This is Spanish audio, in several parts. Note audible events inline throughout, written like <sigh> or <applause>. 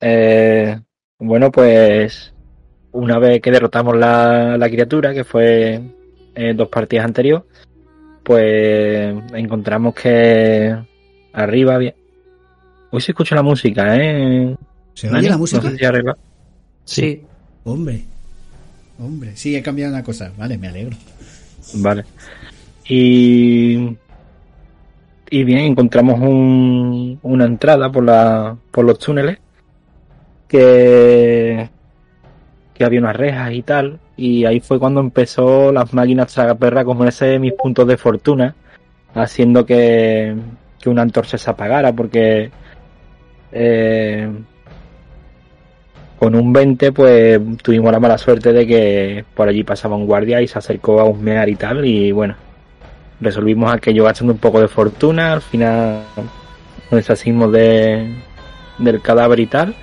Eh, bueno, pues una vez que derrotamos la, la criatura, que fue en dos partidas anteriores, pues encontramos que arriba había... Hoy se escucha la música, ¿eh? ¿Se oye la música? No sé si arriba. Sí. Hombre. Hombre, sí, he cambiado una cosa. Vale, me alegro. Vale. Y... Y bien, encontramos un, una entrada por, la, por los túneles que, que había unas rejas y tal. Y ahí fue cuando empezó las máquinas tragaperras a comerse mis puntos de fortuna, haciendo que, que una antorcha se apagara, porque eh, con un 20 pues tuvimos la mala suerte de que por allí pasaba un guardia y se acercó a husmear y tal. Y bueno, resolvimos aquello gastando un poco de fortuna. Al final nos deshacimos de, del cadáver y tal.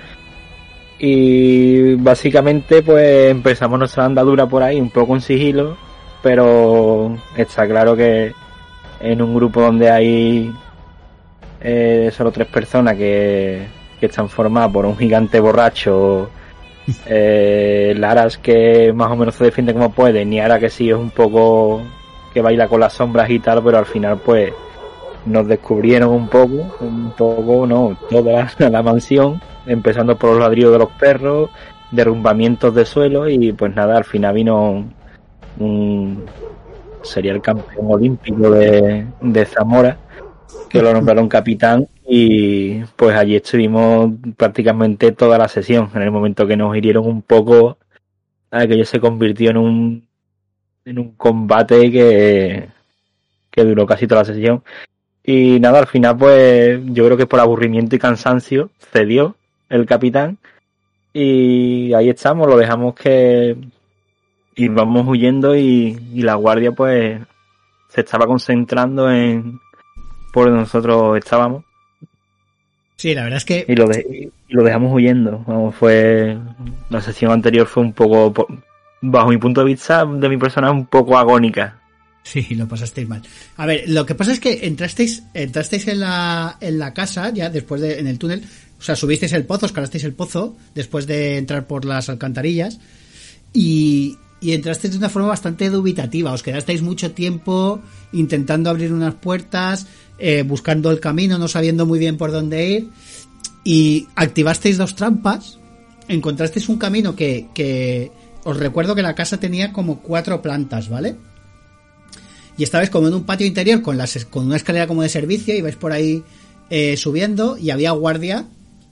Y básicamente pues empezamos nuestra andadura por ahí un poco en sigilo, pero está claro que en un grupo donde hay eh, solo tres personas que, que están formadas por un gigante borracho, <laughs> eh, Laras que más o menos se defiende como puede, ni ahora que sí es un poco que baila con las sombras y tal, pero al final pues nos descubrieron un poco, un poco, no, toda <laughs> la, mansión, empezando por los ladrillos de los perros, derrumbamientos de suelo y pues nada, al final vino un sería el campeón olímpico de, de Zamora, que lo nombraron capitán y pues allí estuvimos prácticamente toda la sesión, en el momento que nos hirieron un poco, aquello se convirtió en un en un combate que, que duró casi toda la sesión. Y nada, al final, pues yo creo que por aburrimiento y cansancio cedió el capitán. Y ahí estamos, lo dejamos que íbamos huyendo y, y la guardia, pues se estaba concentrando en por donde nosotros estábamos. Sí, la verdad es que. Y lo, de, y lo dejamos huyendo. Vamos, fue. La sesión anterior fue un poco. po- Bajo mi punto de vista, de mi persona, un poco agónica. Sí, lo pasasteis mal. A ver, lo que pasa es que entrasteis, entrasteis en la, en la casa, ya después de, en el túnel, o sea, subisteis el pozo, escalasteis el pozo, después de entrar por las alcantarillas, y, y entrasteis de una forma bastante dubitativa, os quedasteis mucho tiempo intentando abrir unas puertas, eh, buscando el camino, no sabiendo muy bien por dónde ir, y activasteis dos trampas, encontrasteis un camino que, que os recuerdo que la casa tenía como cuatro plantas, ¿vale? Y estabais como en un patio interior con, las, con una escalera como de servicio y vais por ahí eh, subiendo y había guardia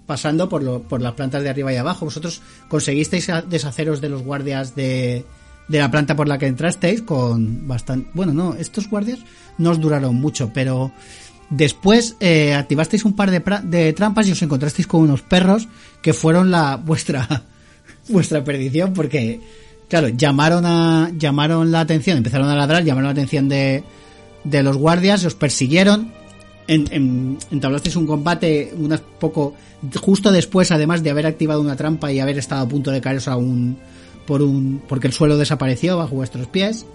pasando por, lo, por las plantas de arriba y abajo. Vosotros conseguisteis deshaceros de los guardias de, de la planta por la que entrasteis con bastante... Bueno, no, estos guardias no os duraron mucho, pero después eh, activasteis un par de, de trampas y os encontrasteis con unos perros que fueron la <laughs> vuestra vuestra perdición porque claro llamaron a llamaron la atención empezaron a ladrar llamaron la atención de, de los guardias os persiguieron en, en- entablasteis un combate unas poco justo después además de haber activado una trampa y haber estado a punto de caeros a un por un porque el suelo desapareció bajo vuestros pies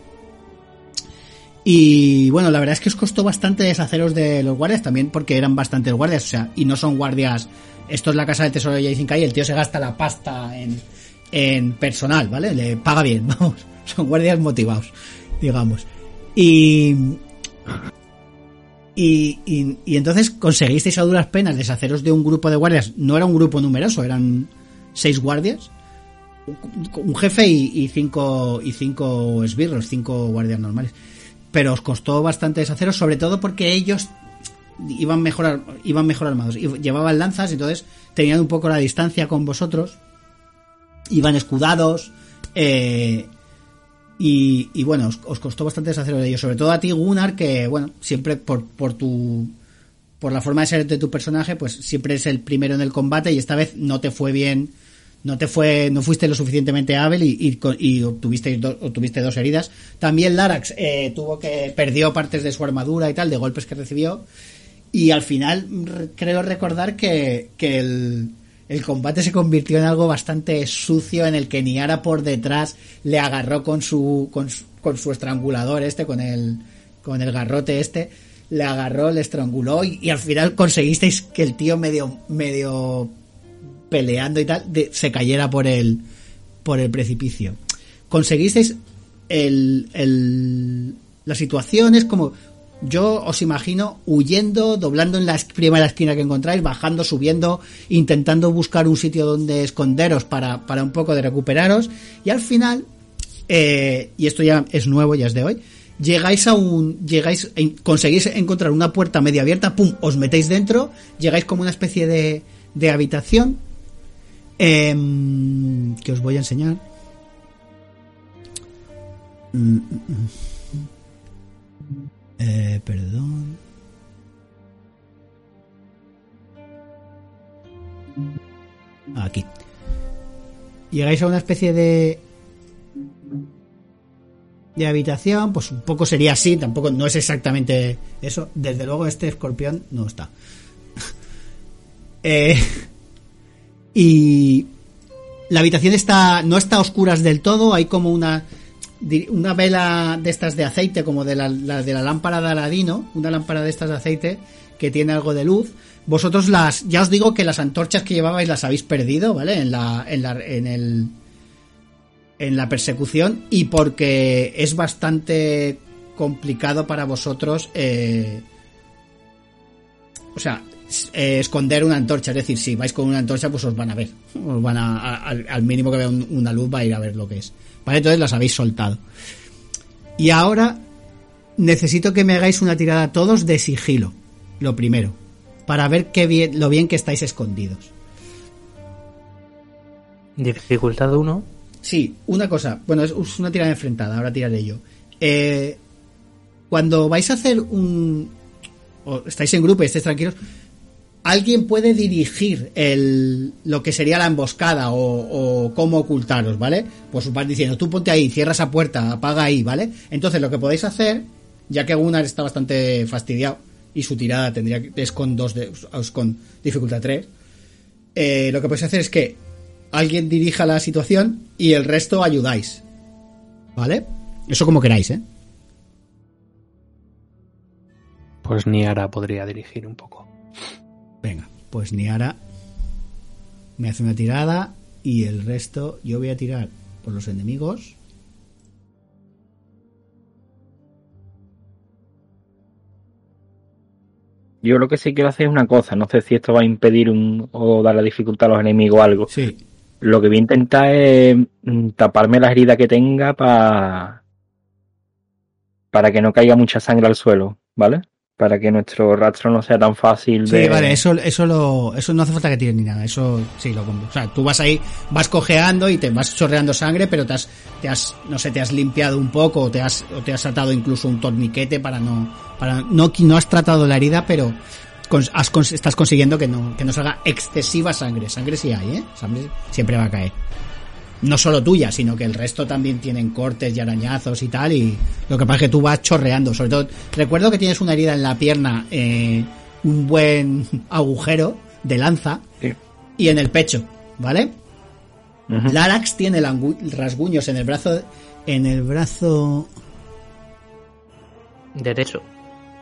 y bueno, la verdad es que os costó bastante deshaceros de los guardias también porque eran bastantes guardias, o sea, y no son guardias. Esto es la casa de tesoro de Jason Kai y el tío se gasta la pasta en, en personal, ¿vale? Le paga bien, <laughs> vamos. Son guardias motivados, digamos. Y. Y, y, entonces conseguisteis a duras penas deshaceros de un grupo de guardias. No era un grupo numeroso, eran seis guardias. Un jefe y, cinco y cinco esbirros, cinco guardias normales pero os costó bastante deshaceros, sobre todo porque ellos iban mejor, iban mejor armados, llevaban lanzas, entonces tenían un poco la distancia con vosotros, iban escudados, eh, y, y bueno, os, os costó bastante deshaceros de ellos, sobre todo a ti, Gunnar, que bueno, siempre por, por tu por la forma de ser de tu personaje, pues siempre es el primero en el combate y esta vez no te fue bien, no te fue, no fuiste lo suficientemente hábil y, y, y obtuviste, do- obtuviste dos heridas. También Larax eh, tuvo que perdió partes de su armadura y tal de golpes que recibió y al final re- creo recordar que, que el, el combate se convirtió en algo bastante sucio en el que Niara por detrás le agarró con su con su, con su estrangulador este con el con el garrote este le agarró le estranguló y, al final conseguisteis que el tío medio medio peleando y tal, se cayera por el, por el precipicio. Conseguisteis el, el, la situación es como, yo os imagino huyendo, doblando en la primera esquina que encontráis, bajando, subiendo, intentando buscar un sitio donde esconderos para, para un poco de recuperaros, y al final, eh, y esto ya es nuevo, ya es de hoy, llegáis a un, llegáis, conseguís encontrar una puerta media abierta, pum, os metéis dentro, llegáis como una especie de, de habitación, em, que os voy a enseñar. Mm, mm, mm. Eh, perdón. Aquí. Llegáis a una especie de de habitación, pues un poco sería así, tampoco no es exactamente eso. Desde luego este escorpión no está. <laughs> Eh, y la habitación está no está a oscuras del todo, hay como una una vela de estas de aceite como de la, la de la lámpara de Aladino, una lámpara de estas de aceite que tiene algo de luz. Vosotros las ya os digo que las antorchas que llevabais las habéis perdido, ¿vale? En la en la en el en la persecución y porque es bastante complicado para vosotros eh, o sea eh, esconder una antorcha es decir si vais con una antorcha pues os van a ver os van a, a- al, al mínimo que vea un- una luz va a ir a ver lo que es vale entonces las habéis soltado y ahora necesito que me hagáis una tirada todos de sigilo lo primero para ver qué bien lo bien que estáis escondidos Dificultad 1. Sí, una cosa. Bueno, es- es una tirada enfrentada, ahora tiraré yo. Eh, cuando vais a hacer un. o estáis en grupo y estáis tranquilos, alguien puede dirigir el, lo que sería la emboscada o, cómo ocultaros, ¿vale? Pues vas diciendo, tú ponte ahí, cierra esa puerta, apaga ahí, ¿vale? Entonces lo que podéis hacer, ya que Gunnar está bastante fastidiado y su tirada tendría que, es con dos de, con dificultad 3, eh, lo que podéis hacer es que alguien dirija la situación y el resto ayudáis. ¿Vale? Eso como queráis, ¿eh? Pues Niara podría dirigir un poco. Venga, pues Niara me hace una tirada y el resto yo voy a tirar por los enemigos. Yo lo que sí quiero hacer es una cosa, no sé si esto va a impedir un, o dar la dificultad a los enemigos o algo. Sí. Lo que voy a intentar es mm, taparme las heridas que tenga para para que no caiga mucha sangre al suelo, ¿vale? Para que nuestro rastro no sea tan fácil Sí, de... vale, eso, eso lo, eso no hace falta que tires ni nada, eso sí lo compro. O sea, tú vas ahí, vas cojeando y te vas chorreando sangre, pero te has, te has, no sé, te has limpiado un poco, o te has, o te has atado incluso un torniquete para no, para, no, no has tratado la herida, pero has estás consiguiendo que no, que no salga excesiva sangre. Sangre sí hay, eh, sangre siempre va a caer. No solo tuya, sino que el resto también tienen cortes y arañazos y tal, y lo que pasa es que tú vas chorreando, sobre todo, recuerdo que tienes una herida en la pierna, eh, un buen <laughs> agujero de lanza, Sí. y en el pecho, ¿vale? Ujú. Larax tiene rasguños en el brazo, en el brazo, Derecho.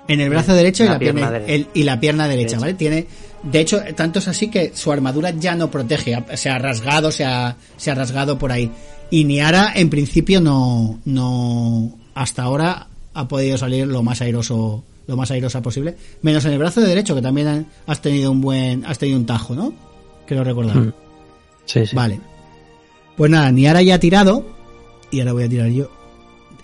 en el brazo derecho y La pierna, pierna derecha. el- y la pierna derecha, Derecha. ¿vale? Tiene, de hecho, tanto es así que su armadura ya no protege, se ha rasgado, se ha, se ha rasgado por ahí. Y Niara, en principio, no, no, hasta ahora ha podido salir lo más airoso, lo más airosa posible, menos en el brazo de derecho, que también has tenido un buen, has tenido un tajo, ¿no? Quiero recordar. Mm. Sí, sí. Vale. Pues nada, Niara ya ha tirado. Y ahora voy a tirar yo.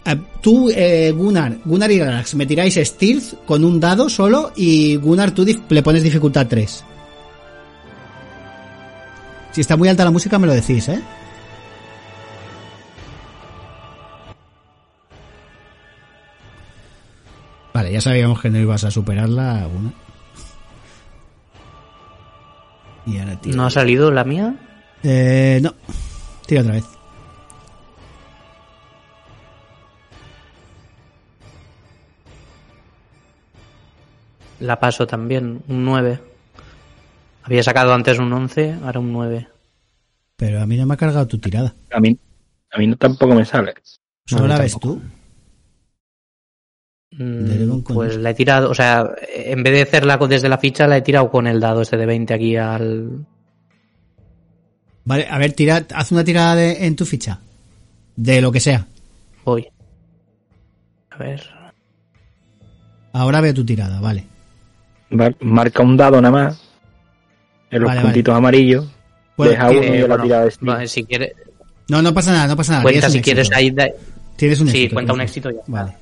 Ah, Tú, eh, Gunnar, Gunnar y Relax, me tiráis Stealth con un dado solo y Gunnar tú le pones dificultad 3. Si está muy alta la música me lo decís, ¿eh? Vale, ya sabíamos que no ibas a superarla, Gunnar. Y ahora tiro. ¿No ha salido la mía? Eh, no. Tira otra vez. La paso también, un 9. Había sacado antes un 11, ahora un 9. Pero a mí no me ha cargado tu tirada. A mí, a mí no, tampoco me sale. Solo No, la ves tampoco. tú. Mm, Pues la he tirado, o sea, en vez de hacerla con- desde la ficha, la he tirado con el dado este de 20 aquí al. Vale, a ver, tira, haz una tirada de- en tu ficha. De lo que sea. Voy. A ver. Ahora veo tu tirada, vale. Mar- Marca un dado nada más. En los Vale, puntitos amarillos. Deja uno y yo la tirada de no, si quieres, No, no pasa nada, no pasa nada. cuenta si quieres ahí. da- Tienes un Sí, éxito. cuenta un éxito y ya. Vale.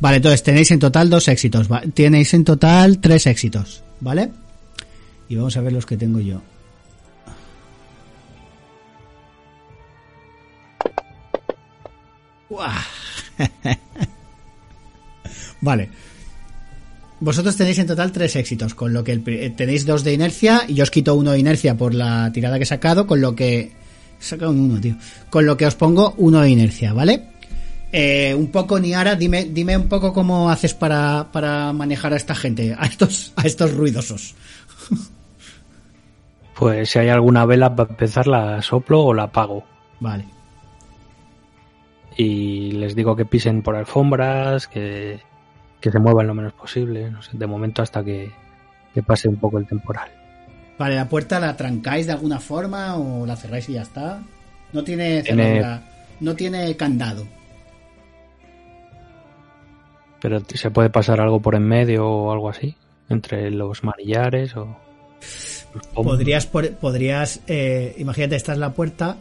Vale, entonces tenéis en total dos éxitos. Tenéis en total tres éxitos, ¿vale? Y vamos a ver los que tengo yo. <laughs> Vale. Vosotros tenéis en total tres éxitos, con lo que el eh, tenéis dos de inercia y yo os quito uno de inercia por la tirada que he sacado, con lo que... He sacado uno, tío. Con lo que os pongo uno de inercia, ¿vale? Eh, un poco, Niara, dime, dime un poco cómo haces para, para manejar a esta gente, a estos, a estos ruidosos. <laughs> Pues si hay alguna vela para empezar la soplo o la apago. Vale. Y les digo que pisen por alfombras, que, que se muevan lo menos posible. No sé, de momento hasta que, que pase un poco el temporal. Vale, la puerta la trancáis de alguna forma o la cerráis y ya está. No tiene no tiene candado. Pero se puede pasar algo por en medio o algo así. Entre los manillares o... Podrías, por- podrías, eh, imagínate, esta es la puerta,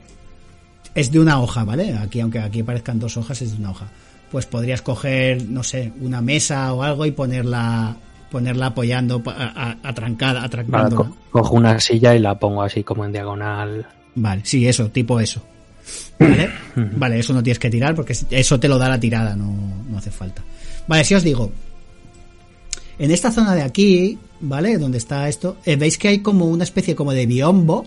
es de una hoja, ¿vale? Aquí, aunque aquí parezcan dos hojas, es de una hoja. Pues podrías coger, no sé, una mesa o algo y ponerla, ponerla apoyando, atrancada, Vale, co- cojo una silla y la pongo así como en diagonal. Vale, sí, eso, tipo eso. <clears throat> ¿Vale? Vale, eso no tienes que tirar porque eso te lo da la tirada, no, no hace falta. Vale, si os digo, en esta zona de aquí, ¿vale? Donde está esto, eh, veis que hay como una especie como de biombo.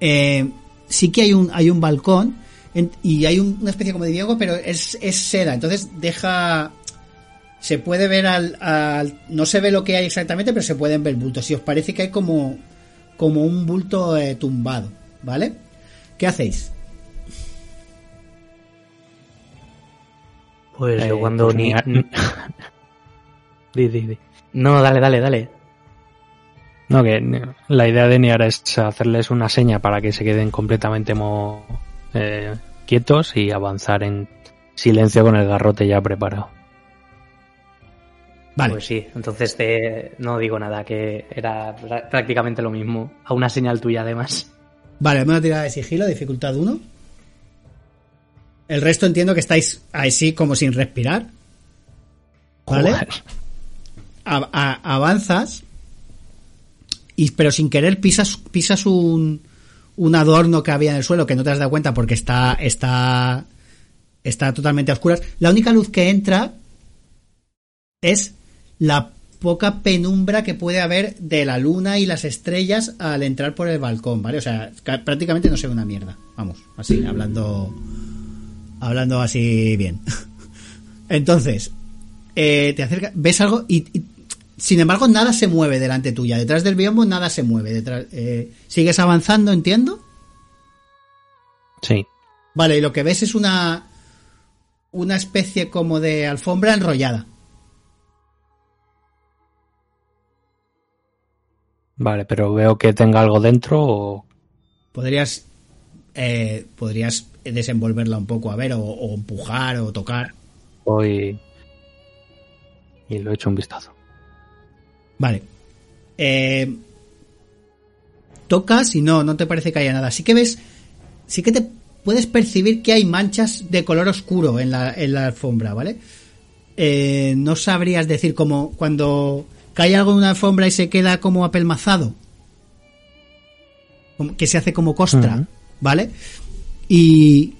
Eh, sí que hay un, hay un balcón en- y hay un- una especie como de biombo, pero es, es seda, entonces deja... Se puede ver al, al- No se ve lo que hay exactamente, pero se pueden ver bultos. Si os parece que hay como, como un bulto eh, tumbado, ¿vale? ¿Qué hacéis? Pues yo Eh, cuando pues ni. ni- <laughs> Di, di, di. No, dale, dale, dale. No, que la idea de Niara es hacerles una seña para que se queden completamente mo- eh, quietos y avanzar en silencio con el garrote ya preparado. Vale, Pues sí, entonces te... no digo nada, que era prácticamente lo mismo. A una señal tuya, además. vale, una tirada de sigilo, dificultad 1. El resto entiendo que estáis así como sin respirar. ¿Vale? Joder. A- a- avanzas, y, pero sin querer pisas, pisas un, un adorno que había en el suelo que no te has dado cuenta porque está, está, está totalmente a oscuras. La única luz que entra es la poca penumbra que puede haber de la luna y las estrellas al entrar por el balcón, ¿vale? O sea, ca- prácticamente no se ve una mierda. Vamos, así, hablando, hablando así bien. <laughs> Entonces, eh, te acerca, ves algo y, sin embargo nada se mueve delante tuya. Detrás del biombo nada se mueve. Detrás, eh, sigues avanzando, entiendo. Sí. Vale, y lo que ves es una una especie como de alfombra enrollada. Vale, pero veo que tenga algo dentro o... Podrías eh, podrías desenvolverla un poco a ver o, o empujar o tocar. Voy... Y lo he hecho un vistazo. Vale. Eh, tocas y no, no te parece que haya nada. Sí que ves, sí que te puedes percibir que hay manchas de color oscuro en la, en la alfombra, ¿vale? Eh, no sabrías decir como cuando cae algo en una alfombra y se queda como apelmazado. Como que se hace como costra. ¿vale? Y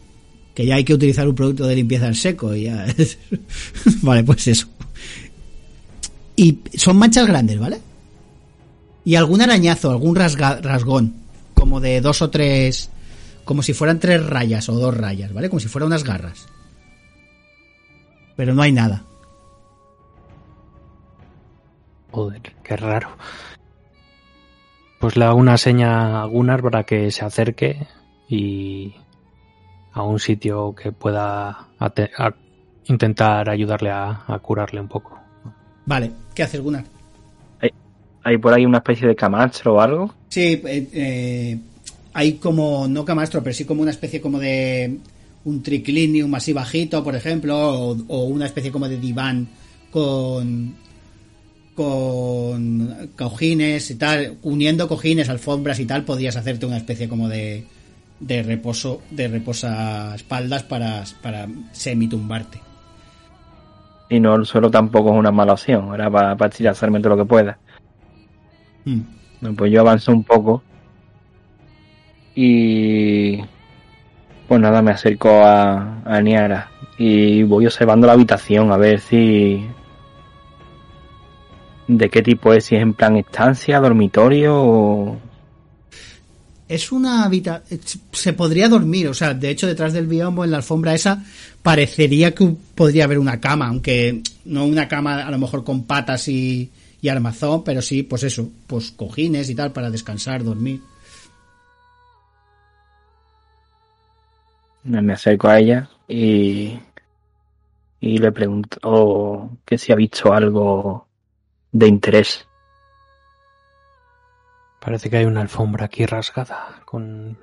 que ya hay que utilizar un producto de limpieza en seco y ya. <laughs> vale, pues eso. Y son manchas grandes, ¿vale? Y algún arañazo, algún rasgón, como de dos o tres, como si fueran tres rayas o dos rayas, ¿vale? Como si fueran unas garras. Pero no hay nada. Joder, qué raro. Pues le hago una seña a Gunnar para que se acerque y a un sitio que pueda intentar ayudarle a curarle un poco. Vale, ¿qué haces, Gunnar? ¿Hay por ahí una especie de camastro o algo? Sí, eh, eh, hay como, no camastro, pero sí como una especie como de un triclinium así bajito, por ejemplo, o, o una especie como de diván con con cojines y tal, uniendo cojines, alfombras y tal, podrías hacerte una especie como de, de reposo, de reposa espaldas para, para semitumbarte. Y no el suelo tampoco es una mala opción, era para, para estirarme todo lo que pueda. Hmm. Pues yo avanzo un poco y pues nada, me acerco a, a Niara y voy observando la habitación a ver si de qué tipo es, si es en plan estancia, dormitorio o... Es una habitación. Se podría dormir, o sea, de hecho, detrás del biombo, en la alfombra esa, parecería que podría haber una cama, aunque no una cama a lo mejor con patas y, y armazón, pero sí, pues eso, pues cojines y tal para descansar, dormir. Me acerco a ella y, y le pregunto que si ha visto algo de interés. Parece que hay una alfombra aquí rasgada con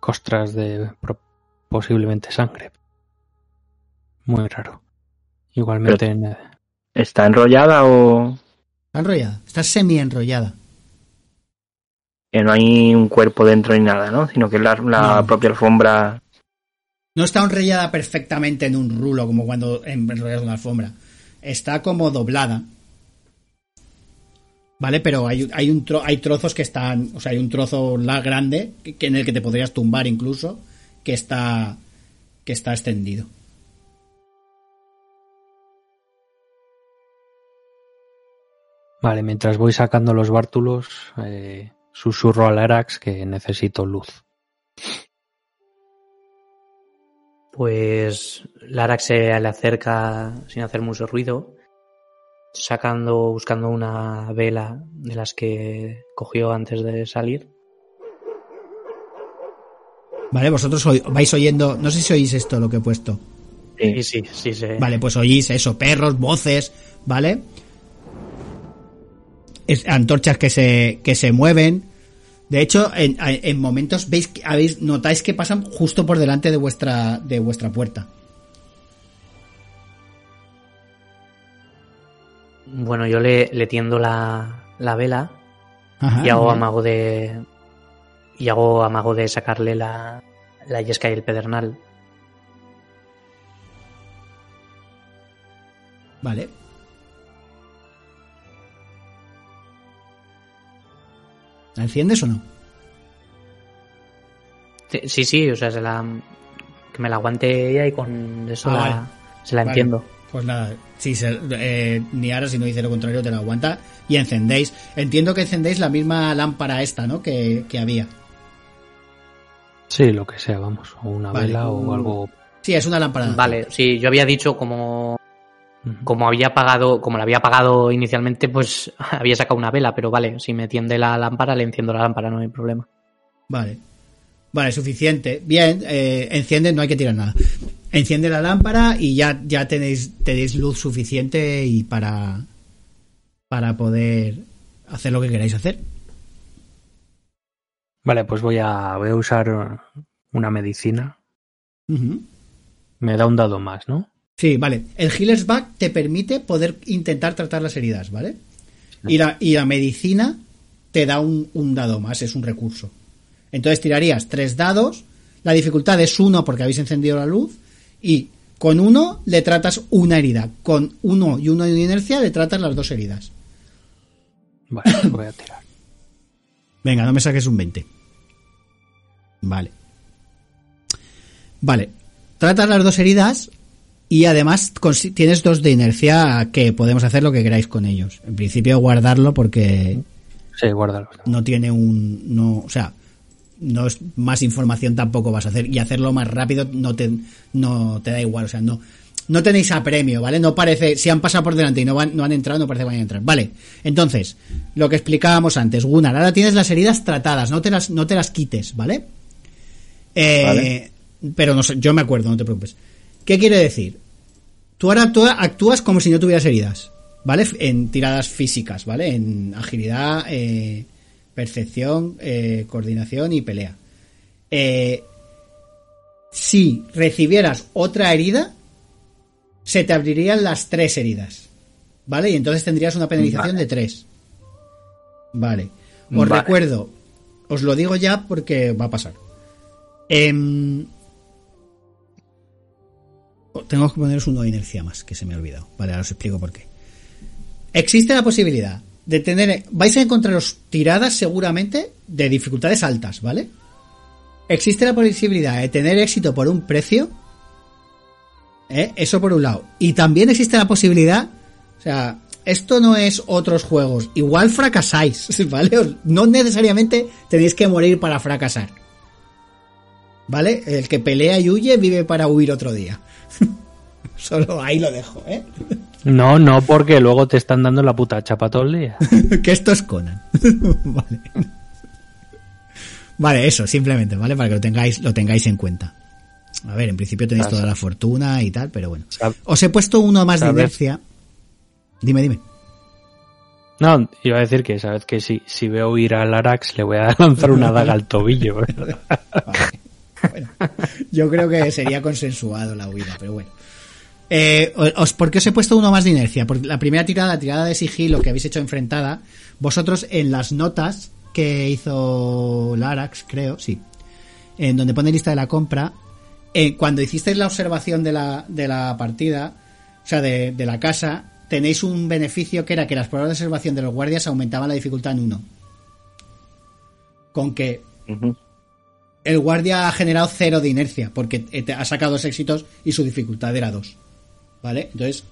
costras de posiblemente sangre. Muy raro. Igualmente en, ¿Está enrollada o Está enrollada, está semi enrollada. que no hay un cuerpo dentro ni nada, ¿no? Sino que la, la No. propia alfombra... No está enrollada perfectamente en un rulo, como cuando enrollas una alfombra. Está como doblada. ¿Vale? Pero hay, hay, un tro- hay trozos que están. O sea, hay un trozo la grande que, que en el que te podrías tumbar incluso. Que está. que está extendido. Vale, mientras voy sacando los bártulos, eh, susurro al Arax que necesito luz. Pues Larax se le acerca sin hacer mucho ruido, sacando, buscando una vela de las que cogió antes de salir. ¿Vale? Vosotros vais oyendo. No sé si oís esto lo que he puesto. Sí, sí, sí, se- Vale, pues oís eso, perros, voces, ¿vale? Es- antorchas que se, que se mueven. De hecho, en, en momentos veis habéis, notáis que pasan justo por delante de vuestra, de vuestra puerta. Bueno, yo le, le tiendo la, la vela Ajá, y hago bien. amago de. Y hago amago de sacarle la, la yesca y el pedernal. Vale. ¿La enciendes o no? Sí, Sí, sí, o sea, se la, que me la aguante ella y con eso Ah, la, vale. se la Vale. entiendo. Pues nada, si se, eh, Niara, si no dice lo contrario, te la aguanta y encendéis. Entiendo que encendéis la misma lámpara esta, ¿no? Que, que había. Sí, lo que sea, vamos. O una Vale. vela o algo. Sí, es una lámpara. Vale, sí, yo había dicho como como había pagado, como la había pagado inicialmente, pues <laughs> había sacado una vela, pero vale, si me tiende la lámpara, le enciendo la lámpara, no hay problema. Vale. Vale, suficiente. Bien, eh, enciende, no hay que tirar nada. Enciende la lámpara y ya, ya tenéis, tenéis luz suficiente y para, para poder hacer lo que queráis hacer. Vale, pues voy a, voy a usar una medicina. Me da un dado más, ¿no? Sí, vale. El Healer's Back te permite poder intentar tratar las heridas, ¿vale? Y la, y la medicina te da un, un dado más, es un recurso. Entonces tirarías tres dados, la dificultad es uno porque habéis encendido la luz, y con uno le tratas una herida, con uno y uno de inercia le tratas las dos heridas. Vale, <coughs> voy a tirar. Venga, no me saques un 20. Vale. Vale. Tratas las dos heridas y además tienes dos de inercia que podemos hacer lo que queráis con ellos. En principio guardarlo porque Sí, guárdalo. no tiene un... No, o sea, no es más información tampoco vas a hacer y hacerlo más rápido no te, no te da igual. O sea, no, no tenéis apremio, ¿vale? No parece... Si han pasado por delante y no, van, no han entrado, no parece que vayan a entrar. Vale. Entonces, lo que explicábamos antes. Gunnar, ahora tienes las heridas tratadas. No te las, no te las quites, ¿vale? Eh, Vale. Pero no yo me acuerdo, no te preocupes. ¿Qué quiere decir? Tú ahora actúa- actúas como si no tuvieras heridas, ¿vale? En tiradas físicas, ¿vale? En agilidad, eh, percepción, eh, coordinación y pelea. Eh, si recibieras otra herida, se te abrirían las tres heridas. ¿Vale? Y entonces tendrías una penalización Vale. de tres. Vale. Os Vale. recuerdo, os lo digo ya porque va a pasar. Em, tengo que poneros uno de inercia más, que se me ha olvidado. Vale, ahora os explico por qué. Existe la posibilidad de tener. Vais a encontraros tiradas seguramente de dificultades altas, ¿vale? Existe la posibilidad de tener éxito por un precio. ¿eh? Eso por un lado. Y también existe la posibilidad. O sea, esto no es otros juegos. Igual fracasáis, <laughs> ¿vale? No necesariamente tenéis que morir para fracasar. ¿Vale? El que pelea y huye vive para huir otro día. <laughs> Solo ahí lo dejo, ¿eh? <laughs> No, no, porque luego te están dando la puta chapa todo el día. <laughs> que esto es Conan. <laughs> vale. Vale, eso, simplemente, ¿vale? Para que lo tengáis, lo tengáis en cuenta. A ver, en principio tenéis toda la fortuna y tal, pero bueno. Os he puesto uno más de inercia. Dime, dime. No, iba a decir que sabes que si, si veo ir al Arax le voy a <laughs> lanzar una daga al tobillo. Vale. Bueno, yo creo que sería consensuado la huida, pero bueno. Eh, os, ¿Por qué os he puesto uno más de inercia? Porque la primera tirada, la tirada de sigilo que habéis hecho enfrentada, vosotros en las notas que hizo Larax, creo, sí, en donde pone lista de la compra, eh, cuando hicisteis la observación de la, de la partida, o sea, de, de la casa, tenéis un beneficio que era que las pruebas de observación de los guardias aumentaban la dificultad en uno. Con que el guardia ha generado cero de inercia, porque eh, ha sacado dos éxitos y su dificultad era dos. ¿Vale? Entonces,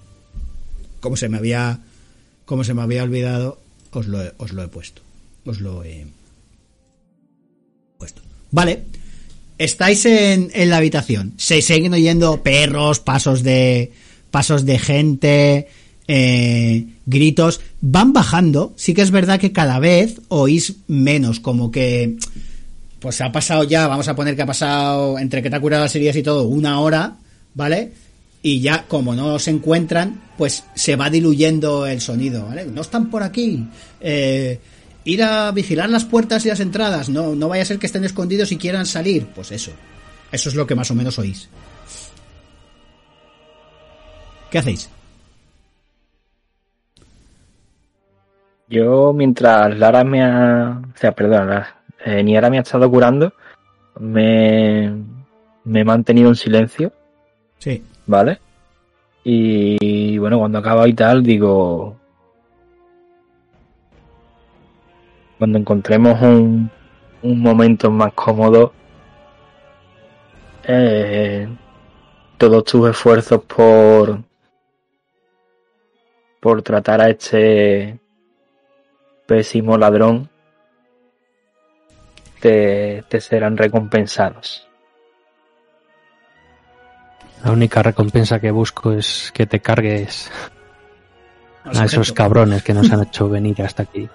como se me había. Como se me había olvidado, os lo he, os lo he puesto. Os lo he puesto. Vale. Estáis en, en la habitación. Se siguen oyendo perros, pasos de. pasos de gente. eh, gritos. Van bajando. Sí que es verdad que cada vez oís menos. Como que pues ha pasado ya, vamos a poner que ha pasado, entre que te ha curado las heridas y todo, una hora, ¿vale? Y ya, como no se encuentran, pues se va diluyendo el sonido, ¿vale? No están por aquí. Eh, ir a vigilar las puertas y las entradas. No, no vaya a ser que estén escondidos y quieran salir. Pues eso. Eso es lo que más o menos oís. ¿Qué hacéis? Yo, mientras Lara me ha. O sea, perdón, Lara, eh, Niara me ha estado curando, me, me he mantenido en silencio, Sí. ¿Vale? Y bueno, cuando acaba y tal, digo. Cuando encontremos un, un momento más cómodo, eh, todos tus esfuerzos por. por tratar a este pésimo ladrón te, te serán recompensados. La única recompensa que busco es que te cargues Al a esos cabrones que nos <laughs> han hecho venir hasta aquí.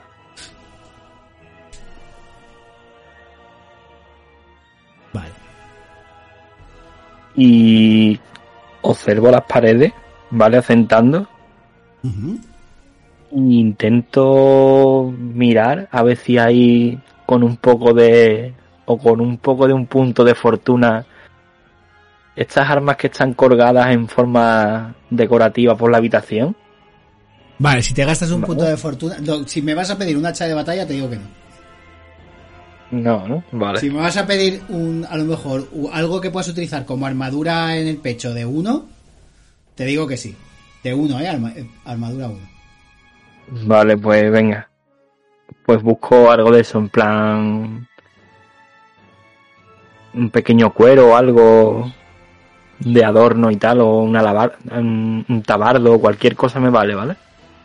Vale. Y observo las paredes, ¿vale? Asentando. Ujú. E intento mirar a ver si hay con un poco de. o con un poco de un punto de fortuna. Estas armas que están colgadas en forma decorativa por la habitación. Vale, si te gastas un punto de fortuna. no, si me vas a pedir un hacha de batalla, te digo que no. No, ¿no? Vale. Si me vas a pedir un, a lo mejor algo que puedas utilizar como armadura en el pecho de uno, te digo que sí. De uno, ¿eh? Arma- eh, armadura uno. Vale, pues venga. Pues busco algo de eso, en plan. Un pequeño cuero o algo de adorno y tal, o una lavar, un, tabardo o cualquier cosa me vale, ¿vale?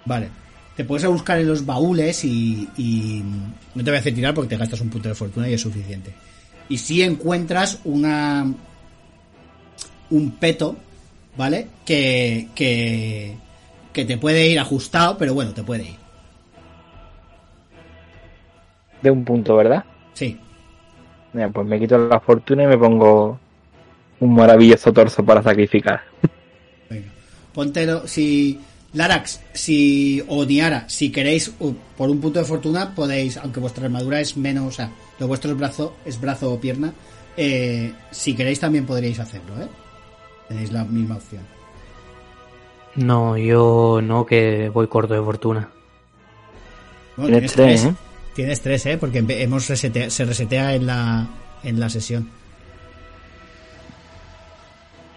Vale. Te puedes buscar en los baúles y, y no te voy a hacer tirar porque te gastas un punto de fortuna y es suficiente. Y si encuentras una un peto, ¿vale? Que, que que te puede ir ajustado, pero bueno, te puede ir. De un punto, ¿verdad? Sí. Mira, pues me quito la fortuna y me pongo un maravilloso torso para sacrificar. Venga. Si Larax, si, o Niara, si queréis, por un punto de fortuna, podéis, aunque vuestra armadura es menos, o sea, lo vuestro es brazo, es brazo o pierna, eh, si queréis también podríais hacerlo, ¿eh? Tenéis la misma opción. No, yo no, que voy corto de fortuna. Bueno, Tienes tres, ¿eh? Tienes tres, ¿eh? Porque hemos resetea- se resetea en la, en la sesión.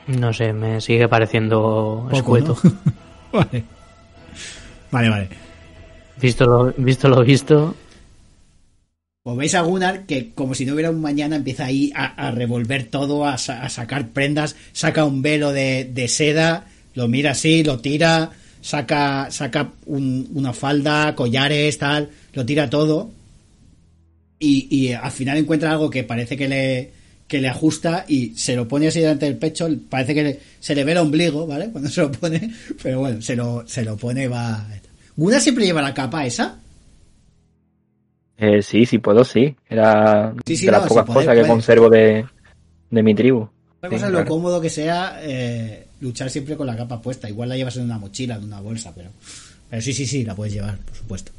No sé, me sigue pareciendo Poco, escueto. ¿no? <laughs> vale. Vale, vale. Visto lo visto, lo visto. Pues veis a Gunnar que, como si no hubiera un mañana, empieza ahí a, a revolver todo, a, sa- a sacar prendas, saca un velo de, de seda, lo mira así, lo tira, saca, saca un- una falda, collares, tal, lo tira todo. Y, y al final encuentra algo que parece que le, que le ajusta y se lo pone así delante del pecho. Parece que se le ve el ombligo, ¿vale? <laughs> Cuando se lo pone, pero bueno, se lo, se lo pone, va. ¿Gunnar siempre lleva la capa esa? Eh, sí, sí puedo, sí. Era Sí, sí, de las pocas si puede, cosas que conservo de, de mi tribu. Otra Sí, cosa es lo claro. cómodo que sea eh, luchar siempre con la capa puesta. Igual la llevas en una mochila, en una bolsa, pero, pero sí, sí, sí, la puedes llevar, por supuesto.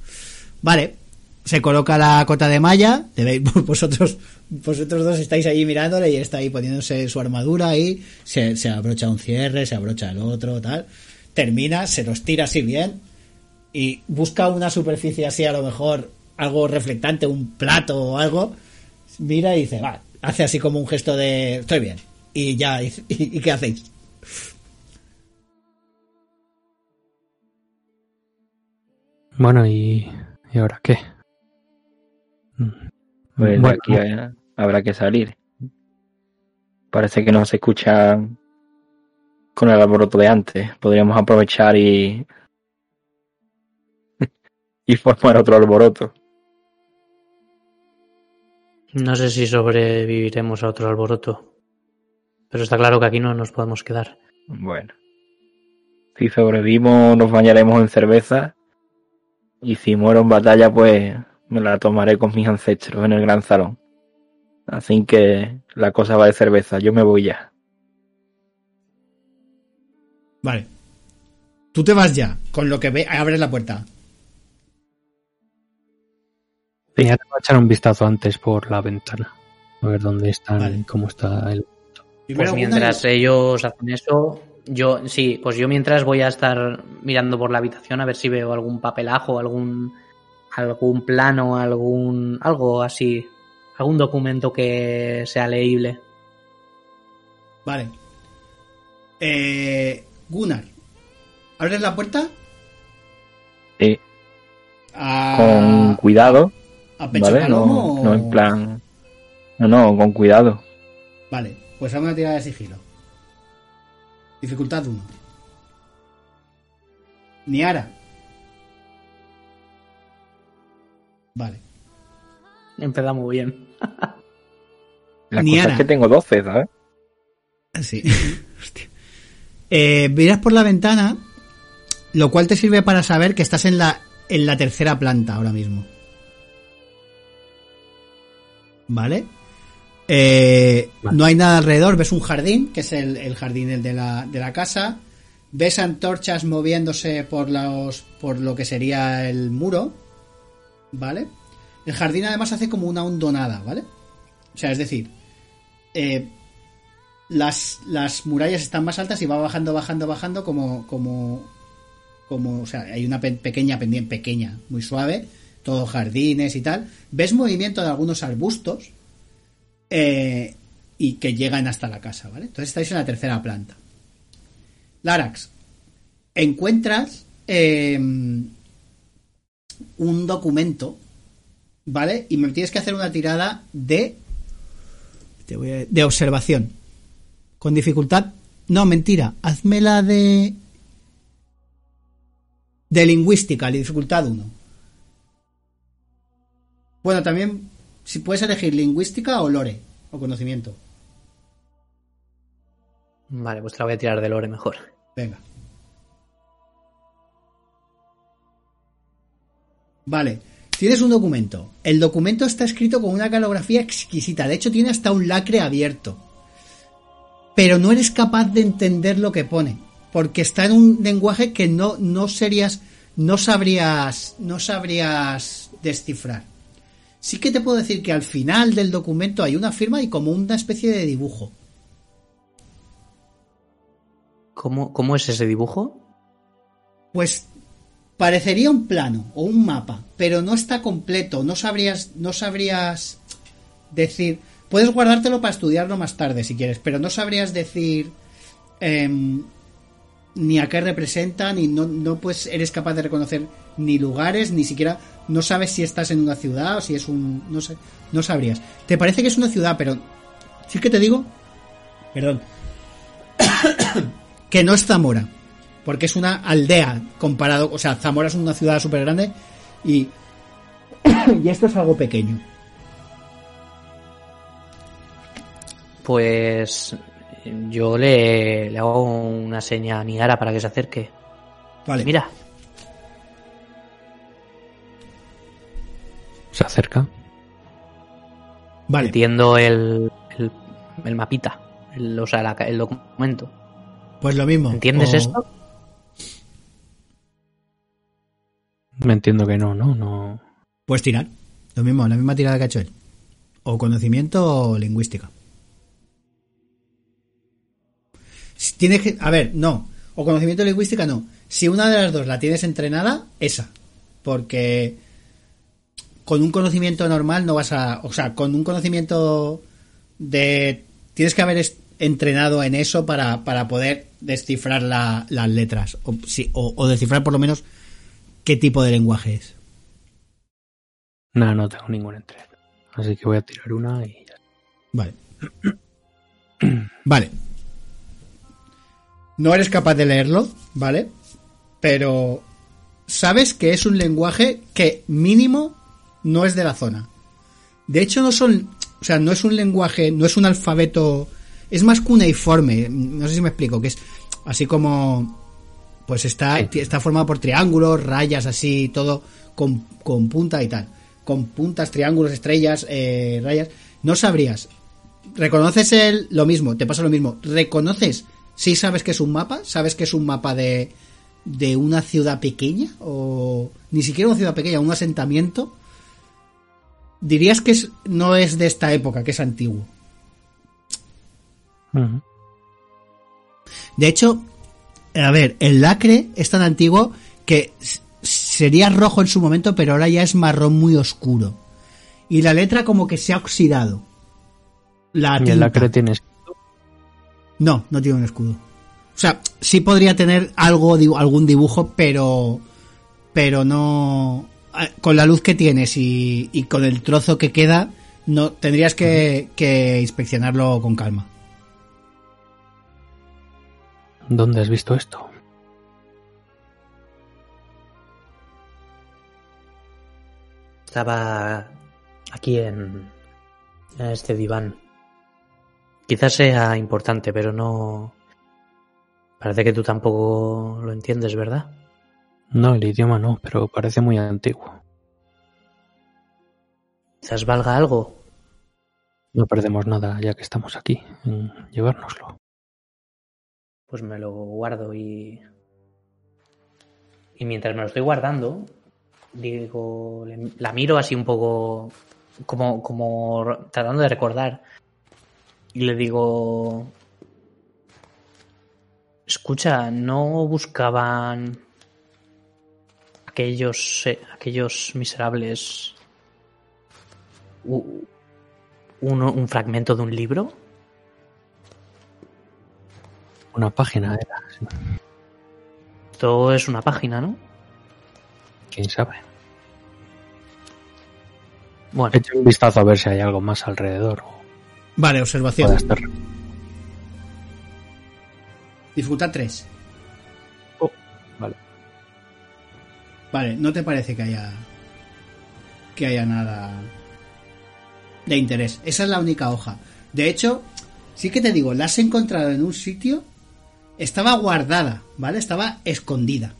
Vale, se coloca la cota de malla. Debéis, <laughs> vosotros, vosotros dos estáis ahí mirándole y está ahí poniéndose su armadura ahí. Se, abrocha un cierre, se abrocha el otro, tal. Termina, se los tira así bien y busca una superficie así, a lo mejor algo reflectante, un plato o algo. Mira y dice, va, hace así como un gesto de estoy bien. Y ya, y, y- ¿y qué hacéis? Bueno, ¿y, ¿y ahora qué? Pues bueno, aquí habrá que salir. Parece que no se escuchan con el alboroto de antes. Podríamos aprovechar y. <laughs> y formar otro alboroto. No sé si sobreviviremos a otro alboroto. Pero está claro que aquí no nos podemos quedar. Bueno. Si sobrevivimos, nos bañaremos en cerveza. Y si muero en batalla, pues me la tomaré con mis ancestros en el gran salón. Así que la cosa va de cerveza. Yo me voy ya. Vale. Tú te vas ya, con lo que ve, abres la puerta. Tenía que echar un vistazo antes por la ventana. A ver dónde están Vale. y cómo está el. Pues mientras ellos hacen eso, yo sí, pues yo mientras voy a estar mirando por la habitación a ver si veo algún papelajo, algún algún plano, algún algo así, algún documento que sea leíble. Vale. Eh, Gunnar, ¿abres la puerta? Sí, A, con cuidado, a pecho ¿vale? palomo No, no en plan. No, no, con cuidado. Vale, pues hazme una tirada de sigilo. Dificultad 1. Niara. Vale. Empezamos bien. La cosa es que tengo 12, ¿sabes? Sí. <laughs> Hostia. Eh, miras por la ventana, lo cual te sirve para saber que estás en la, en la tercera planta ahora mismo. ¿Vale? Eh, Vale. No hay nada alrededor, ves un jardín, que es el, el jardín el de la, de la casa. Ves antorchas moviéndose por los, por lo que sería el muro. ¿Vale? El jardín además hace como una hondonada, ¿vale? O sea, es decir, eh, las, las murallas están más altas y va bajando, bajando, bajando como, como, como, o sea, hay una pe- pequeña pendiente, pequeña, muy suave, todo jardines y tal. Ves movimiento de algunos arbustos eh, y que llegan hasta la casa, ¿vale? Entonces estáis en la tercera planta. Larax, encuentras eh, un documento, ¿vale? Y me tienes que hacer una tirada de te voy a- de observación. Con dificultad. No, mentira. Hazme la de. De lingüística, la dificultad 1. Bueno, también. Si puedes elegir lingüística o lore. O conocimiento. Vale, pues te la voy a tirar de lore mejor. Venga. Vale. Tienes un documento. El documento está escrito con una calografía exquisita. De hecho, tiene hasta un lacre abierto. Pero no eres capaz de entender lo que pone. porque está en un lenguaje que no, no serías, no sabrías, no sabrías descifrar. Sí que te puedo decir que al final del documento hay una firma y como una especie de dibujo. ¿Cómo, cómo es ese dibujo? Pues parecería un plano o un mapa, pero no está completo, no sabrías, no sabrías decir, puedes guardártelo para estudiarlo más tarde si quieres, pero no sabrías decir em, ni a qué representa, ni no, no pues eres capaz de reconocer ni lugares, ni siquiera no sabes si estás en una ciudad o si es un no sé, no sabrías. Te parece que es una ciudad, pero sí que te digo, perdón, <coughs> que no es Zamora, porque es una aldea comparado, o sea, Zamora es una ciudad súper grande y <coughs> y esto es algo pequeño. Pues yo le, le hago una seña a Niara para que se acerque. Vale. Mira, Se acerca. Vale. entiendo el, el, el mapita, el, o sea, la- el documento. Pues lo mismo. ¿Entiendes O- esto? Me entiendo que no, ¿no? No. Puedes tirar. Lo mismo, la misma tirada que ha hecho él. O conocimiento o lingüística. Tienes que. A ver, no. O conocimiento lingüística no. Si una de las dos la tienes entrenada, esa. Porque con un conocimiento normal no vas a. O sea, con un conocimiento de. Tienes que haber entrenado en eso para, para poder descifrar la- las letras. O, sí, o descifrar por lo menos qué tipo de lenguaje es. Nada, no tengo ningún entre. Así que voy a tirar una y ya. Vale. <clears throat> Vale. No eres capaz de leerlo, ¿vale? Pero sabes que es un lenguaje que mínimo no es de la zona. De hecho, no son. O sea, no es un lenguaje, no es un alfabeto. Es más cuneiforme. No sé si me explico, que es así como. Pues está, Sí. está formado por triángulos, rayas así, todo con, con punta y tal. Con puntas, triángulos, estrellas, eh, rayas. No sabrías. ¿Reconoces el, lo mismo? Te pasa lo mismo. ¿Reconoces? Sí sabes que es un mapa, sabes que es un mapa de, de una ciudad pequeña o ni siquiera una ciudad pequeña, un asentamiento. Dirías que es, no es de esta época, que es antiguo. De hecho, a ver, el lacre es tan antiguo que sería rojo en su momento, pero ahora ya es marrón muy oscuro. Y la letra como que se ha oxidado. La Y el lacre tienes. No, no tiene un escudo. O sea, sí podría tener algo, algún dibujo, pero. Pero no. ah, Con la luz que tienes y, y con el trozo que queda, no tendrías que, que inspeccionarlo con calma. ¿Dónde has visto esto? Estaba aquí en, en este diván. Quizás sea importante, pero no... Parece que tú tampoco lo entiendes, ¿verdad? No, el idioma no, pero parece muy antiguo. Quizás valga algo. No perdemos nada ya que estamos aquí en llevárnoslo. Pues me lo guardo y... Y mientras me lo estoy guardando, digo, la miro así un poco como, como tratando de recordar. Y le digo, escucha, ¿no buscaban aquellos, eh, aquellos miserables u- uno- un fragmento de un libro? Una página era, sí. Esto es una página, ¿no? quién sabe. Bueno, Echa un vistazo a ver si hay algo más alrededor. Vale, observación. Dificultad 3. Vale. Vale, no te parece que haya. que haya nada. de interés. Esa es la única hoja. De hecho, sí que te digo, la has encontrado en un sitio. Estaba guardada, ¿vale? Estaba escondida.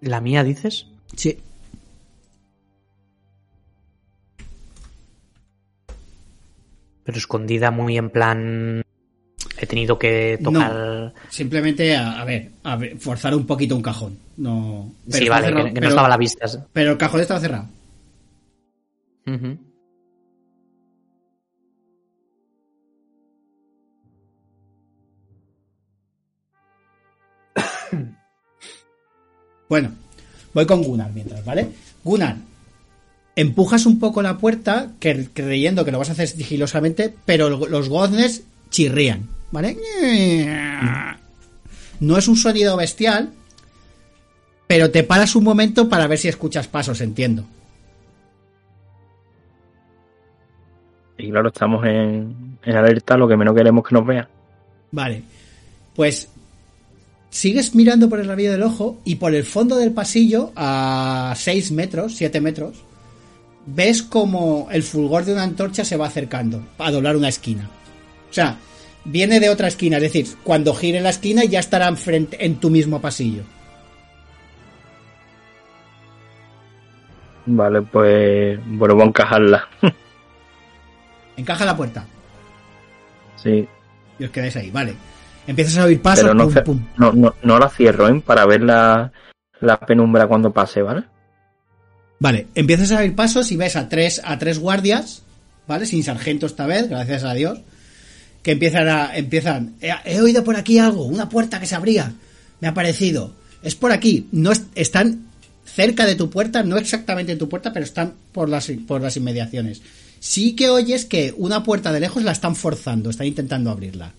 ¿la mía dices? Sí. Pero escondida muy en plan... He tenido que tocar... Simplemente, a, a ver, a ver, forzar un poquito un cajón. No. pero sí, vale, cerrado, que, que no estaba a la vista. Pero el cajón estaba cerrado. <coughs> Bueno, voy con Gunnar mientras, ¿vale? Gunnar, empujas un poco la puerta, que, creyendo que lo vas a hacer sigilosamente, pero lo- los goznes chirrían, ¿vale? No es un sonido bestial, pero te paras un momento para ver si escuchas pasos, entiendo. Y claro, estamos en, en alerta, lo que menos queremos que nos vean. Vale. Pues sigues mirando por el rabillo del ojo y por el fondo del pasillo, a 6 metros, 7 metros, ves como el fulgor de una antorcha se va acercando a doblar una esquina. O sea, viene de otra esquina, es decir, cuando gire la esquina ya estará enfrente, en tu mismo pasillo. Vale, pues vuelvo a encajarla. <laughs> Encaja la puerta sí, y os quedáis ahí, vale. Empiezas a oír pasos, pero no, pum, ce- pum. no, no, no la cierro, ¿eh? Para ver la, la penumbra cuando pase, ¿vale? Vale, empiezas a oír pasos y ves a tres, a tres guardias, ¿vale? Sin sargento esta vez, gracias a Dios. Que empiezan a. empiezan. He, he oído por aquí algo, una puerta que se abría. Me ha parecido. Es por aquí. No es- están cerca de tu puerta, no exactamente en tu puerta, pero están por las, por las inmediaciones. Sí que oyes que una puerta de lejos la están forzando, están intentando abrirla.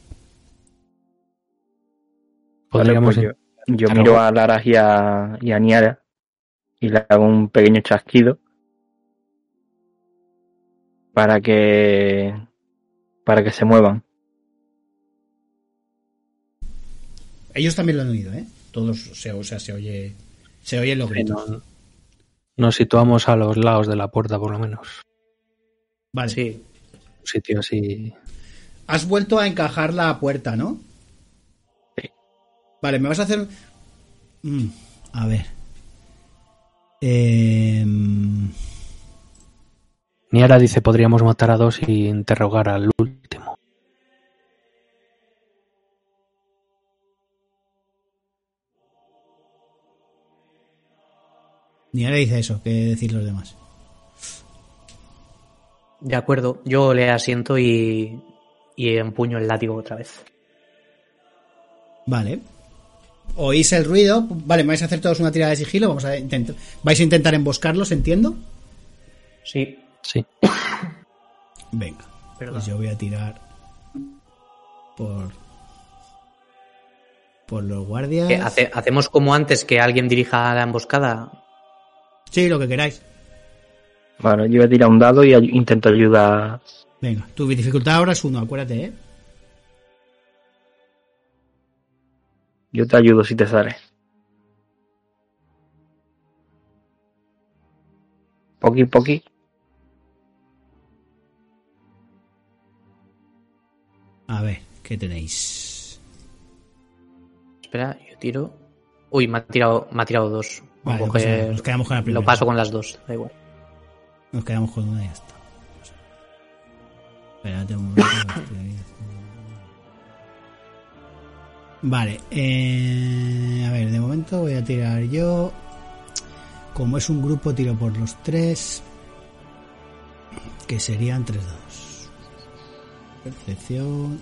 Vale, pues yo, miro a Laras y a, y a Niara y le hago un pequeño chasquido para que para que se muevan. Ellos también lo han oído, ¿eh? Todos, se, o sea, se oye. Se oyen los Sí, gritos. no- nos situamos a los lados de la puerta, por lo menos. Vale. Sí. Un sitio así. Has vuelto a encajar la puerta, ¿no? Vale, me vas a hacer. Mm, a ver. Em, Niara dice podríamos matar a dos y interrogar al último. Ni ahora dice eso, que decir los demás. De acuerdo. Yo le asiento y, y empuño el látigo otra vez. Vale. Oís el ruido. Vale, me vais a hacer todos una tirada de sigilo. Vamos a intentar. Vais a intentar emboscarlos, entiendo. Sí. Sí. Venga. Perdón. Pues yo voy a tirar. Por. Por los guardias. ¿Qué, hace- ¿Hacemos como antes que alguien dirija la emboscada? Sí, lo que queráis. Bueno, yo voy a tirar un dado y intento ayudar. Venga, tu dificultad ahora es uno, acuérdate, ¿eh? Yo te ayudo si te sale. Poqui, poqui. A ver, ¿qué tenéis? Espera, yo tiro. Uy, me ha tirado, me ha tirado dos. Vale, no pasa nada, coger- nos quedamos con la primera. Lo paso con las dos, da igual. Nos quedamos con una y ya está. Espérate un momento. Vale, eh, a ver, de momento voy a tirar yo. Como es un grupo, tiro por los tres. Que serían tres dados. Percepción.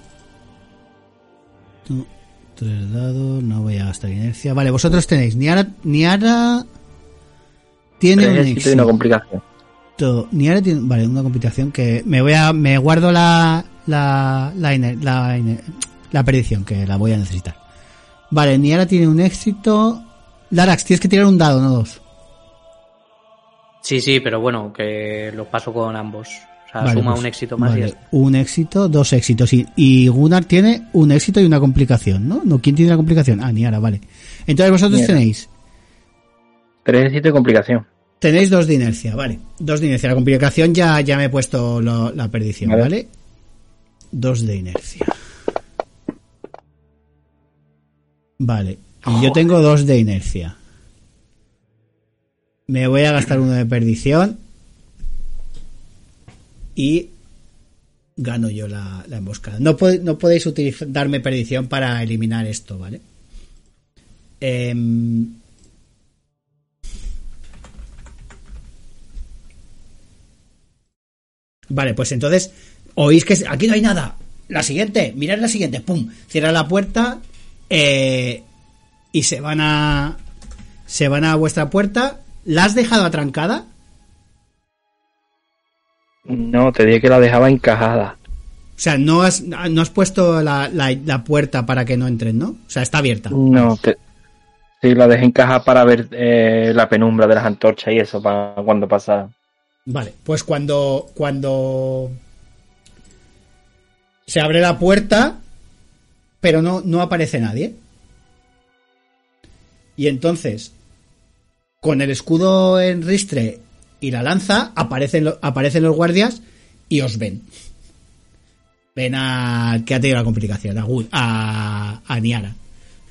Tres dados, no voy a gastar inercia. Vale, vosotros tenéis. Niara, Niara tiene un y una éxito. complicación. To- Ni ahora tiene, vale, una complicación que me voy a, me guardo la, la, la, la, ine- la predicción que la voy a necesitar. Vale, Niara tiene un éxito. Larax, tienes que tirar un dado, no dos. Sí, sí, pero bueno, que lo paso con ambos. O sea, Vale, suma pues, un éxito más y vale, ya está. un éxito, dos éxitos. Y, y Gunnar tiene un éxito y una complicación, ¿no? No, ¿quién tiene la complicación? Ah, Niara, vale. Entonces vosotros Niara. tenéis, Tres éxitos y complicación. tenéis dos de inercia, vale. Dos de inercia. La complicación ya, ya me he puesto lo- la perdición. ¿vale? Dos de inercia. Vale. Y yo tengo dos de inercia. Me voy a gastar uno de perdición. Y gano yo la, la emboscada. No, pod- no podéis utilizar, darme perdición para eliminar esto, ¿vale? Em, Vale, pues entonces oís que aquí no hay nada. La siguiente, mirad la siguiente, pum, cierra la puerta eh, y se van a se van a vuestra puerta. ¿La has dejado atrancada? No, te dije que la dejaba encajada. O sea, no has, no has puesto la, la- la puerta para que no entren, ¿no? O sea, está abierta. No, te... sí, la dejé encajada para ver eh, la penumbra de las antorchas y eso, para cuando pasa. Vale, pues cuando, cuando se abre la puerta, pero no, no aparece nadie. Y entonces, con el escudo en ristre y la lanza, aparecen, aparecen los guardias y os ven. Ven a que ha tenido la complicación, a, a Niara.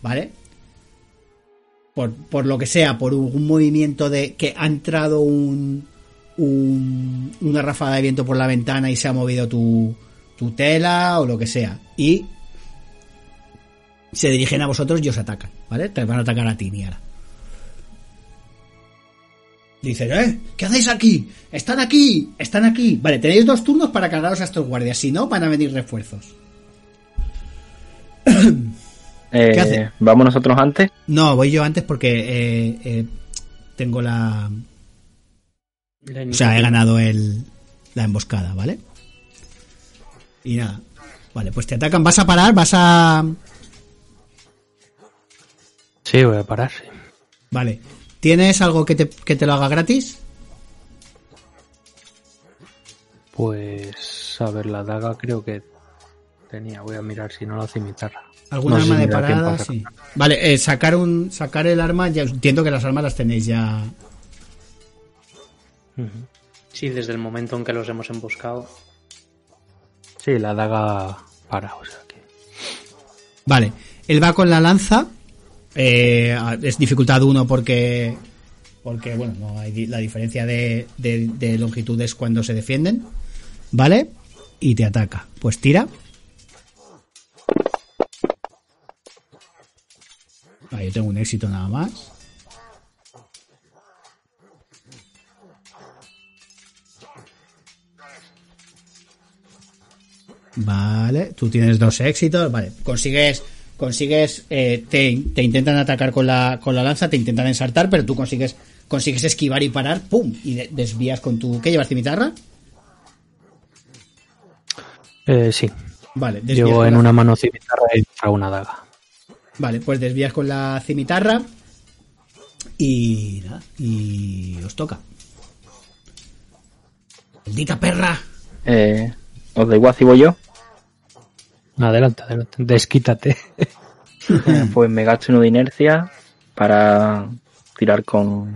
¿Vale? Por, por lo que sea, por un movimiento de que ha entrado un, un- una ráfaga de viento por la ventana y se ha movido tu, tu tela o lo que sea. Y se dirigen a vosotros y os atacan, ¿vale? Te van a atacar a ti, Niara. Dicen, ¿eh? ¿Qué hacéis aquí? ¡Están aquí! ¡Están aquí! Vale, tenéis dos turnos para cargaros a estos guardias. Si no, van a venir refuerzos. <coughs> Eh, hace? ¿Vamos nosotros antes? No, voy yo antes porque eh, eh, tengo la... La O sea, he ganado el, la emboscada, ¿vale? Y nada. Vale, pues te atacan. ¿Vas a parar? ¿Vas a...? Sí, voy a parar, sí. Vale. ¿Tienes algo que te, que te lo haga gratis? Pues, a ver, la daga creo que tenía. Voy a mirar si no la cimitarra. ¿Algún No sé arma si de me da tiempo a parada? sacar. Sí. Vale, eh, sacar un sacar el arma, ya entiendo que las armas las tenéis ya. Ujú. Sí, desde el momento en que los hemos emboscado. Sí, la daga para, o sea que. Vale, él va con la lanza. Eh, es dificultad 1 porque. Porque, bueno, no hay la diferencia de, de, de longitudes cuando se defienden. ¿Vale? Y te ataca. Pues tira. Ah, yo tengo un éxito nada más. Vale, tú tienes dos éxitos, vale, consigues, consigues, eh, te, te intentan atacar con la, con la lanza, te intentan ensartar, pero tú consigues, consigues esquivar y parar, pum, y de- desvías con tu, ¿qué llevas cimitarra? Eh, sí, Vale, llevo en una mano cimitarra y otra una daga. Vale, pues desvías con la cimitarra y nada, y os toca. Maldita perra. Eh, ¿Os da igual si voy yo? Adelante, adelante. Desquítate. Pues me gasto uno de inercia para tirar con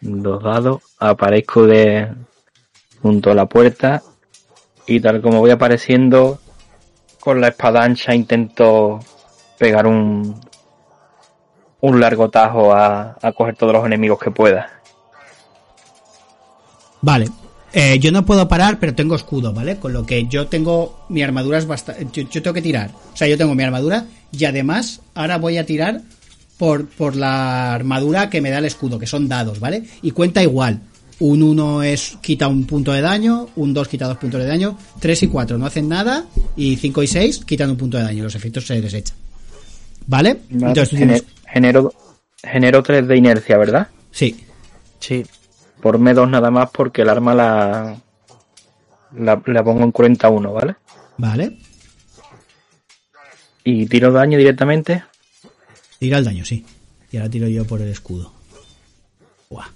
dos dados. Aparezco de junto a la puerta y tal como voy apareciendo con la espada ancha intento pegar un un largo tajo a, a coger todos los enemigos que pueda. Vale. Eh, yo no puedo parar, pero tengo escudo, ¿vale? Con lo que yo tengo. Mi armadura es bastante. Yo, yo tengo que tirar. O sea, yo tengo mi armadura y además ahora voy a tirar por, por la armadura que me da el escudo, que son dados, ¿vale? Y cuenta igual. Un 1 es quita un punto de daño, un 2 quita dos puntos de daño, 3 y 4 no hacen nada, y 5 y 6 quitan un punto de daño, los efectos se desechan. ¿Vale? Entonces tú gene- tienes. genero, genero 3 de inercia, ¿verdad? Sí, Sí. Por dos nada más porque el arma la, la, la pongo en 41, ¿vale? ¿vale? Y tiro daño directamente. Tira el daño, sí. Y ahora tiro yo por el escudo. Buah.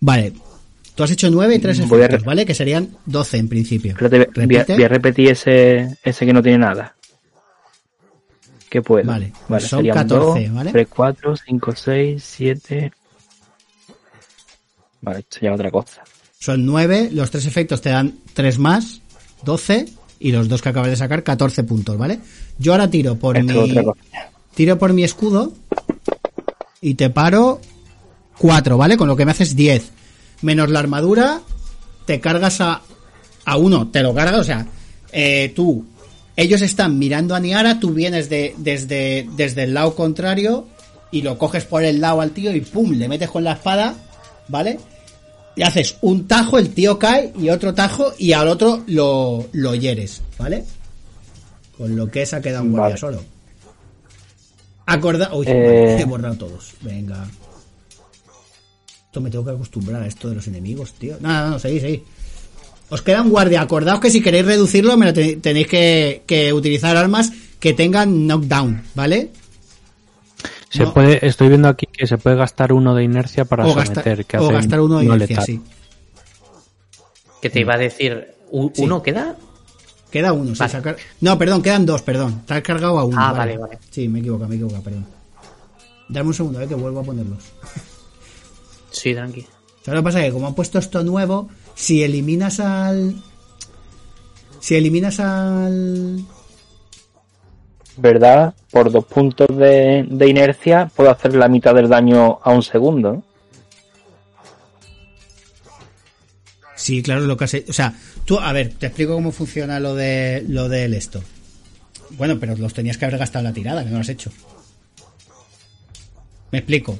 Vale. Tú has hecho 9 y 3 Voy a efectos, ¿vale? Que serían 12 en principio. Voy a, voy a repetir ese, ese que no tiene nada. ¿Qué puedo? Vale, pues son serían 14, dos, ¿vale? 3, 4, 5, 6, 7. Vale, esto ya otra cosa. Son 9, los 3 efectos te dan 3 más, 12, y los dos que acabas de sacar, 14 puntos, ¿vale? Yo ahora tiro por Esto mi. Tiro por mi escudo y te paro 4, ¿vale? Con lo que me haces 10. Menos la armadura, te cargas a, a uno te lo cargas, o sea, eh, tú, ellos están mirando a Niara, tú vienes de, desde, desde el lado contrario y lo coges por el lado al tío y pum, le metes con la espada, ¿vale? Y haces un tajo, el tío cae y otro tajo y al otro lo, lo hieres, ¿vale? Con lo que se ha quedado un guardia Vale. solo. Acorda... Uy, Eh. he borrado todos. Venga. Esto me tengo que acostumbrar a esto de los enemigos, tío. No, no, no, seguid, seguid. Os queda un guardia. Acordaos que si queréis reducirlo, me lo tenéis que, que utilizar armas que tengan knockdown, ¿vale? Se No. puede, estoy viendo aquí que se puede gastar uno de inercia para o someter, gastar, que o gastar uno de no inercia, letal. sí. Que te iba a decir, ¿u- Sí. ¿uno queda? Queda uno, sí, Vale. sacar- No, perdón, quedan dos, perdón. Te has cargado a uno. Ah, vale, vale. Sí, me he equivocado, me he equivocado, perdón. Dame un segundo, eh, que vuelvo a ponerlos. <laughs> Sí, tranqui. ¿Sabes lo que pasa? Que como han puesto esto nuevo, si eliminas al... Si eliminas al... ¿Verdad? Por dos puntos de, inercia puedo hacer la mitad del daño a un segundo. Sí, claro, lo que has hecho. O sea, tú, a ver, te explico cómo funciona lo de lo del esto. Bueno, pero los tenías que haber gastado la tirada, que no lo has hecho. Me explico.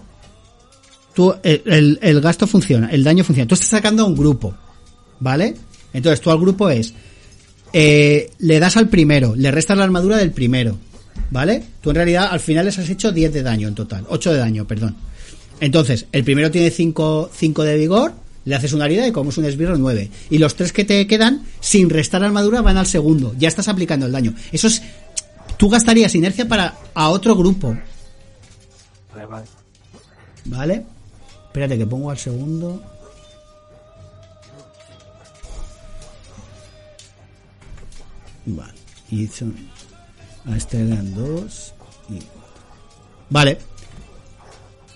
Tú, el, el- el gasto funciona, el daño funciona. Tú estás sacando a un grupo, ¿vale? Entonces tú al grupo es. eh, le das al primero, le restas la armadura del primero, ¿vale? Tú en realidad al final les has hecho 10 de daño en total, 8 de daño, perdón. Entonces, el primero tiene 5, de vigor, le haces una herida y como es un esbirro 9. Y los tres que te quedan, sin restar armadura, van al segundo. Ya estás aplicando el daño. Eso es... Tú gastarías inercia para a otro grupo, Vale, vale. ¿vale? Espérate que pongo al segundo. Vale. Y son... A este le dan dos y cuatro. Vale.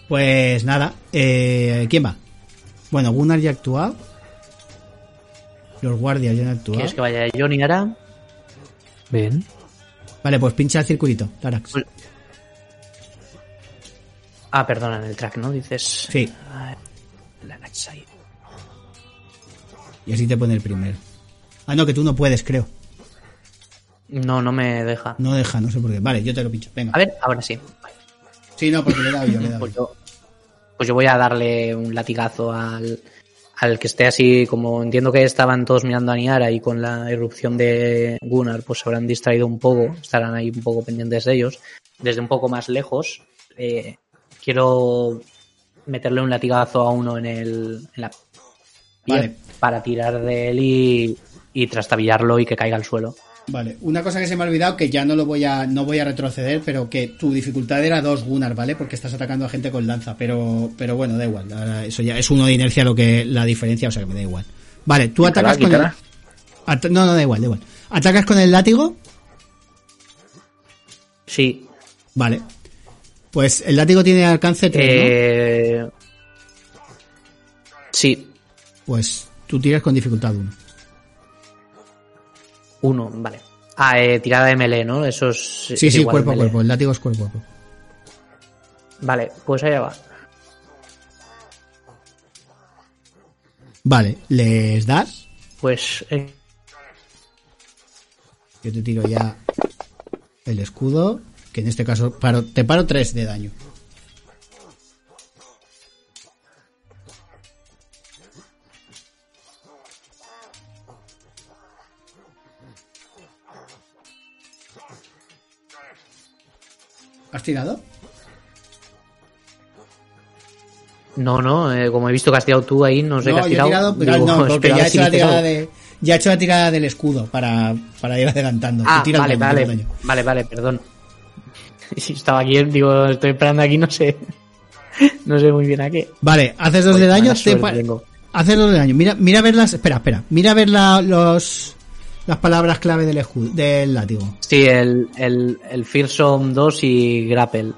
Pues nada. Eh, ¿Quién va? Bueno, Gunnar ya ha actuado. Los guardias ya han actuado. ¿Quieres que vaya Johnny ahora? Bien. Vale, pues pincha el circulito, Tarax. Pues- Ah, perdona, en el track, ¿no? Dices... Sí, Ah, La Nightside. y así te pone el primero. Ah, no, que tú no puedes, creo. No, no me deja. No deja, no sé por qué. Vale, yo te lo pincho. Venga. A ver, ahora sí. Sí, no, porque le he dado yo, le he dado Pues yo. yo, pues yo voy a darle un latigazo al, al que esté así, como entiendo que estaban todos mirando a Niara y con la irrupción de Gunnar, pues se habrán distraído un poco, estarán ahí un poco pendientes de ellos. Desde un poco más lejos, eh, quiero meterle un latigazo a uno en, el, en la Vale. para tirar de él y, y trastabillarlo y que caiga al suelo. Vale, una cosa que se me ha olvidado, que ya no lo voy a, no voy a retroceder, pero que tu dificultad era dos Gunnar, ¿vale? Porque estás atacando a gente con lanza, pero, pero bueno, da igual. ahora eso ya es uno de inercia lo que, la diferencia, o sea que me da igual. Vale, tú Quítala, atacas con el. At- no, no, da igual, da igual. ¿Atacas con el látigo? Sí, Vale. Pues el látigo tiene alcance 3, eh, sí, Pues tú tiras con dificultad 1. Uno, vale. Ah, eh, tirada de melee, ¿no? Eso es. Sí, es sí, cuerpo a cuerpo. El látigo es cuerpo a cuerpo. Vale, pues allá va. Vale, ¿les das? Pues. eh, Yo te tiro ya el escudo, que en este caso paro, te paro 3 de daño. ¿Has tirado? no, no, eh, como he visto que has tirado tú ahí, no sé no, qué has yo he tirado. tirado, pero Digo, no, <laughs> porque ya he hecho la tirada de, ya he hecho la tirada del escudo para, para ir adelantando. Ah, tira vale, vale, daño. vale, vale, perdón. <laughs> Si estaba aquí, digo, estoy esperando aquí, no sé. <laughs> No sé muy bien a qué. Vale, haces dos Uy, de daño, te haces dos de daño. Mira, mira a ver las, espera, espera, mira a ver la, los, las palabras clave del del látigo. Sí, el, el, el Fearsome 2 y Grapple.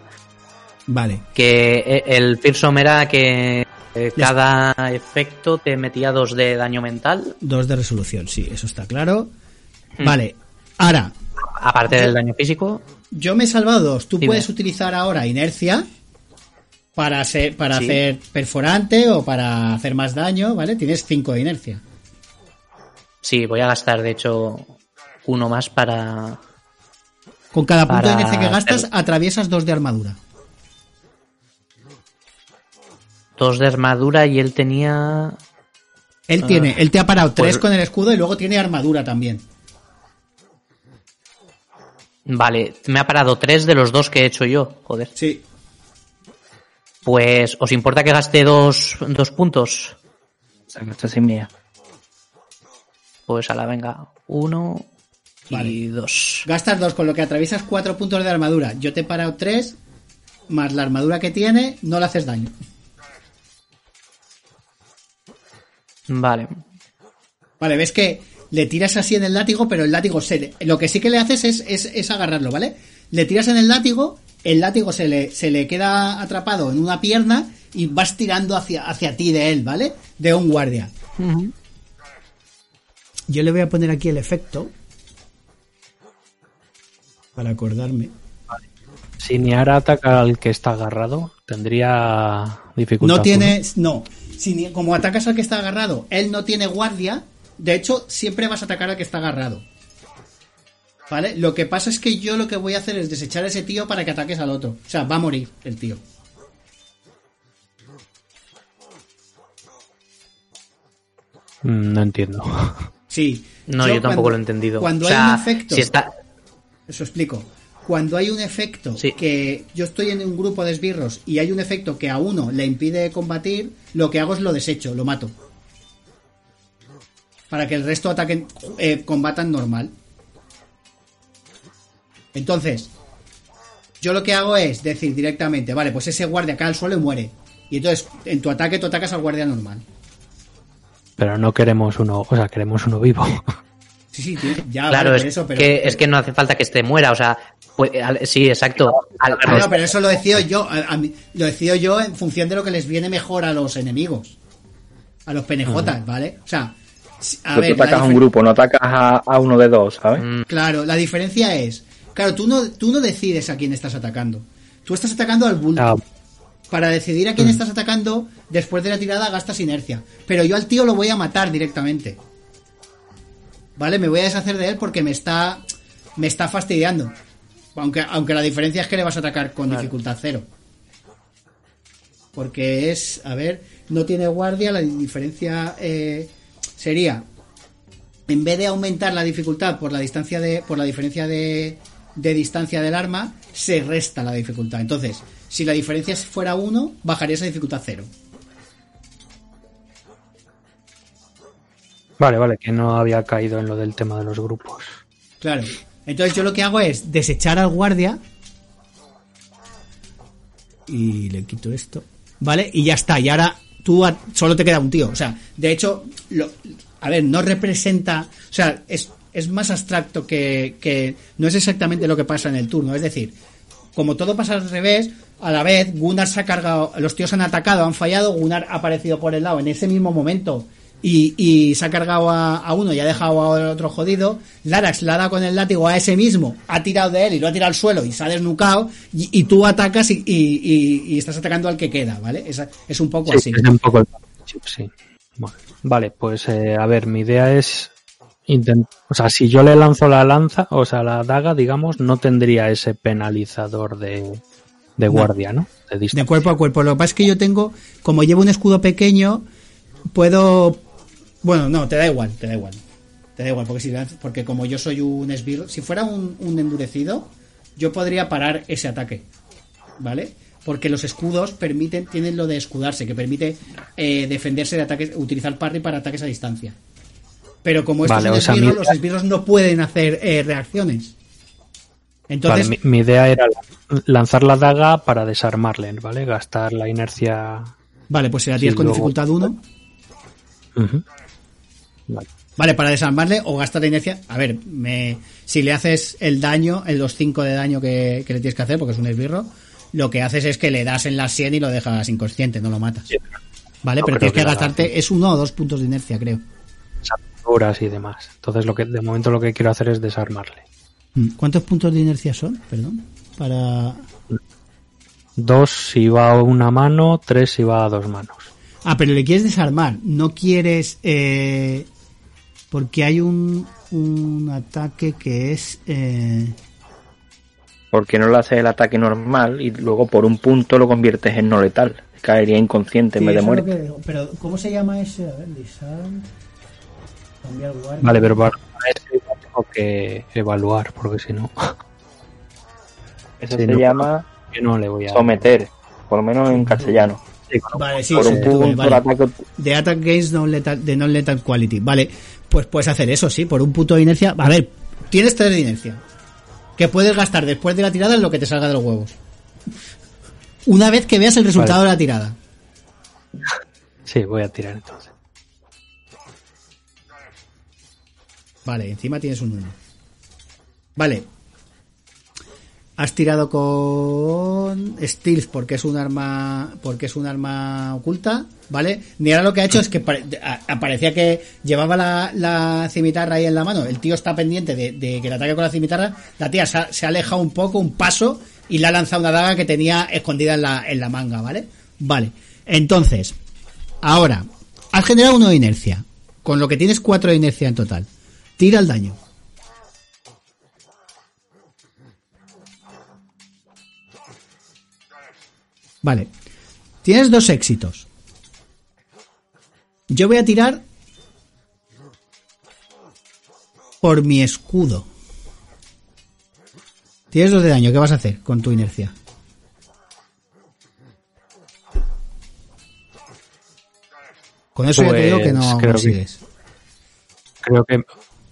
Vale, Que eh, el Fearsome era que eh, cada efecto te metía 2 de daño mental, dos de resolución, sí, eso está claro. Hmm. Vale, ahora, aparte del daño físico. yo me he salvado dos. Tú Dime. puedes utilizar ahora inercia para ser, para Sí. hacer perforante o para hacer más daño, ¿vale? Tienes cinco de inercia. Sí, voy a gastar, de hecho, uno más para. Con cada punto de NC que gastas, atraviesas dos de armadura. Dos de armadura y él tenía. Él Ah, tiene, él te ha parado pues- tres con el escudo y luego tiene armadura también. Vale, me ha parado tres de los dos que he hecho yo. Joder. Sí. Pues, ¿os importa que gaste dos, dos puntos? Esta mía. Pues a la venga. Uno y dos. Gastas dos, con lo que atraviesas cuatro puntos de armadura. Yo te he parado tres, más la armadura que tiene, no le haces daño. Vale. Vale, ves que le tiras así en el látigo, pero el látigo se le- lo que sí que le haces es, es, es agarrarlo, ¿vale? Le tiras en el látigo, el látigo se le, se le queda atrapado en una pierna y vas tirando hacia, hacia ti de él, ¿vale? De un guardia. Yo le voy a poner aquí el efecto. Para acordarme. Si Niara ataca al que está agarrado, tendría dificultad. No tiene. No. Si como atacas al que está agarrado, él no tiene guardia. De hecho, siempre vas a atacar al que está agarrado. ¿Vale? Lo que pasa es que yo lo que voy a hacer es desechar a ese tío para que ataques al otro. O sea, va a morir el tío. Mm, No entiendo. <laughs> Sí. No, yo, tampoco cuando- lo he entendido. Cuando o sea, hay un efecto. Si está... Eso explico. Cuando hay un efecto Sí. que yo estoy en un grupo de esbirros y hay un efecto que a uno le impide combatir, lo que hago es lo desecho, lo mato. Para que el resto ataquen, eh, combatan normal. Entonces, yo lo que hago es decir directamente, vale, pues ese guardia cae al suelo y muere. Y entonces, en tu ataque, tú atacas al guardia normal. Pero no queremos uno, o sea, queremos uno vivo. <laughs> Sí, sí, ya, claro, vale, es, eso, pero... que, es que no hace falta que este muera. O sea, pues, al- sí, exacto. Al- Ah, no, pero eso lo decido yo. a- a mí- lo decido yo en función de lo que les viene mejor a los enemigos. A los penejotas, ¿vale? O sea, si- a Pero ver, tú atacas a un grupo, no atacas a, a uno de dos, ¿sabes? Mm, Claro, la diferencia es. Claro, tú no, tú no decides a quién estás atacando. Tú estás atacando al bulto. Ah, Para decidir a quién estás atacando, después de la tirada gastas inercia. Pero yo al tío lo voy a matar directamente. ¿Vale? Me voy a deshacer de él porque me está. Me está fastidiando. Aunque, aunque la diferencia es que le vas a atacar con dificultad cero. Porque es. A ver, no tiene guardia, la diferencia eh, sería. En vez de aumentar la dificultad por la distancia de. por la diferencia de, de distancia del arma, se resta la dificultad. Entonces, si la diferencia fuera 1, bajaría esa dificultad 0. vale, vale, que no había caído en lo del tema de los grupos. Claro. Entonces yo lo que hago es desechar al guardia. Y le quito esto. ¿Vale? Y ya está. Y ahora tú a- solo te queda un tío. O sea, de hecho, lo- a ver, no representa. O sea, es, es más abstracto que, que. No es exactamente lo que pasa en el turno. Es decir, como todo pasa al revés, a la vez Gunnar se ha cargado. Los tíos han atacado, han fallado. Gunnar ha aparecido por el lado en ese mismo momento. Y, y se ha cargado a, a uno y ha dejado al otro jodido. Larax le ha dado con el látigo a ese mismo, ha tirado de él y lo ha tirado al suelo y se ha desnucado. Y, y tú atacas y, y- estás atacando al que queda, ¿vale? Es, es un poco Sí, así. es un poco el sí. Vale, Vale, pues eh, a ver, mi idea es intent- o sea, si yo le lanzo la lanza, o sea, la daga, digamos, no tendría ese penalizador de, de guardia, ¿no? De cuerpo a cuerpo. Lo que pasa es que yo tengo, como llevo un escudo pequeño, puedo. Bueno, no, te da igual, te da igual. Te da igual, porque, si, porque como yo soy un esbirro, si fuera un, un endurecido, yo podría parar ese ataque. ¿Vale? Porque los escudos permiten, tienen lo de escudarse, que permite eh, defenderse de ataques, utilizar parry para ataques a distancia. Pero como esto Vale, es un o sea, esbirro, mi- los esbirros no pueden hacer eh, reacciones. Entonces, Vale, mi, mi idea era lanzar la daga para desarmarle, ¿vale? Gastar la inercia. vale, pues si la tienes con luego- dificultad 1, Ujú. Vale. Vale, para desarmarle o gastar la inercia. A ver, me, si le haces el daño, en los 5 de daño que, que le tienes que hacer, porque es un esbirro, lo que haces es que le das en la sien y lo dejas inconsciente, no lo matas. Vale, no pero tienes que, gastarte, es uno o dos puntos de inercia, creo. Horas y demás. Entonces, lo que de momento lo que quiero hacer es desarmarle. Mm, ¿Cuántos puntos de inercia son? Perdón. Para. Dos si va a una mano, tres si va a dos manos. Ah, pero le quieres desarmar, no quieres. Eh... Porque hay un, un ataque que es... Eh... Porque no lo haces el ataque normal y luego por un punto lo conviertes en no letal. Caería inconsciente en vez de muerte. pero, ¿cómo se llama ese? A ver, disarm. Cambiar Vale, pero para eso tengo que evaluar, porque si no. Eso se llama no le voy a... someter, por lo menos en castellano. vale, sí, por un punto, vale. ataque... De attack gains non lethal, de non lethal quality. Vale, pues puedes hacer eso, sí, por un punto de inercia. A ver, tienes tres de inercia. Que puedes gastar después de la tirada en lo que te salga de los huevos. Una vez que veas el resultado de la tirada. Sí, voy a tirar entonces. Vale, encima tienes un 1. Vale, Has tirado con Stealth porque es un arma porque es un arma oculta, ¿vale? Ni ahora lo que ha hecho es que aparecía que llevaba la, cimitarra ahí en la mano. El tío está pendiente de, que le ataque con la cimitarra. La tía se ha, alejado un poco, un paso, y le ha lanzado una daga que tenía escondida en la, en la manga, ¿vale? Vale. Entonces, ahora, has generado uno de inercia, con lo que tienes cuatro de inercia en total. Tira el daño. Vale. Tienes dos éxitos. Yo voy a tirar por mi escudo. Tienes dos de daño. ¿Qué vas a hacer con tu inercia? Con eso ya te digo que no pues creo consigues. creo que,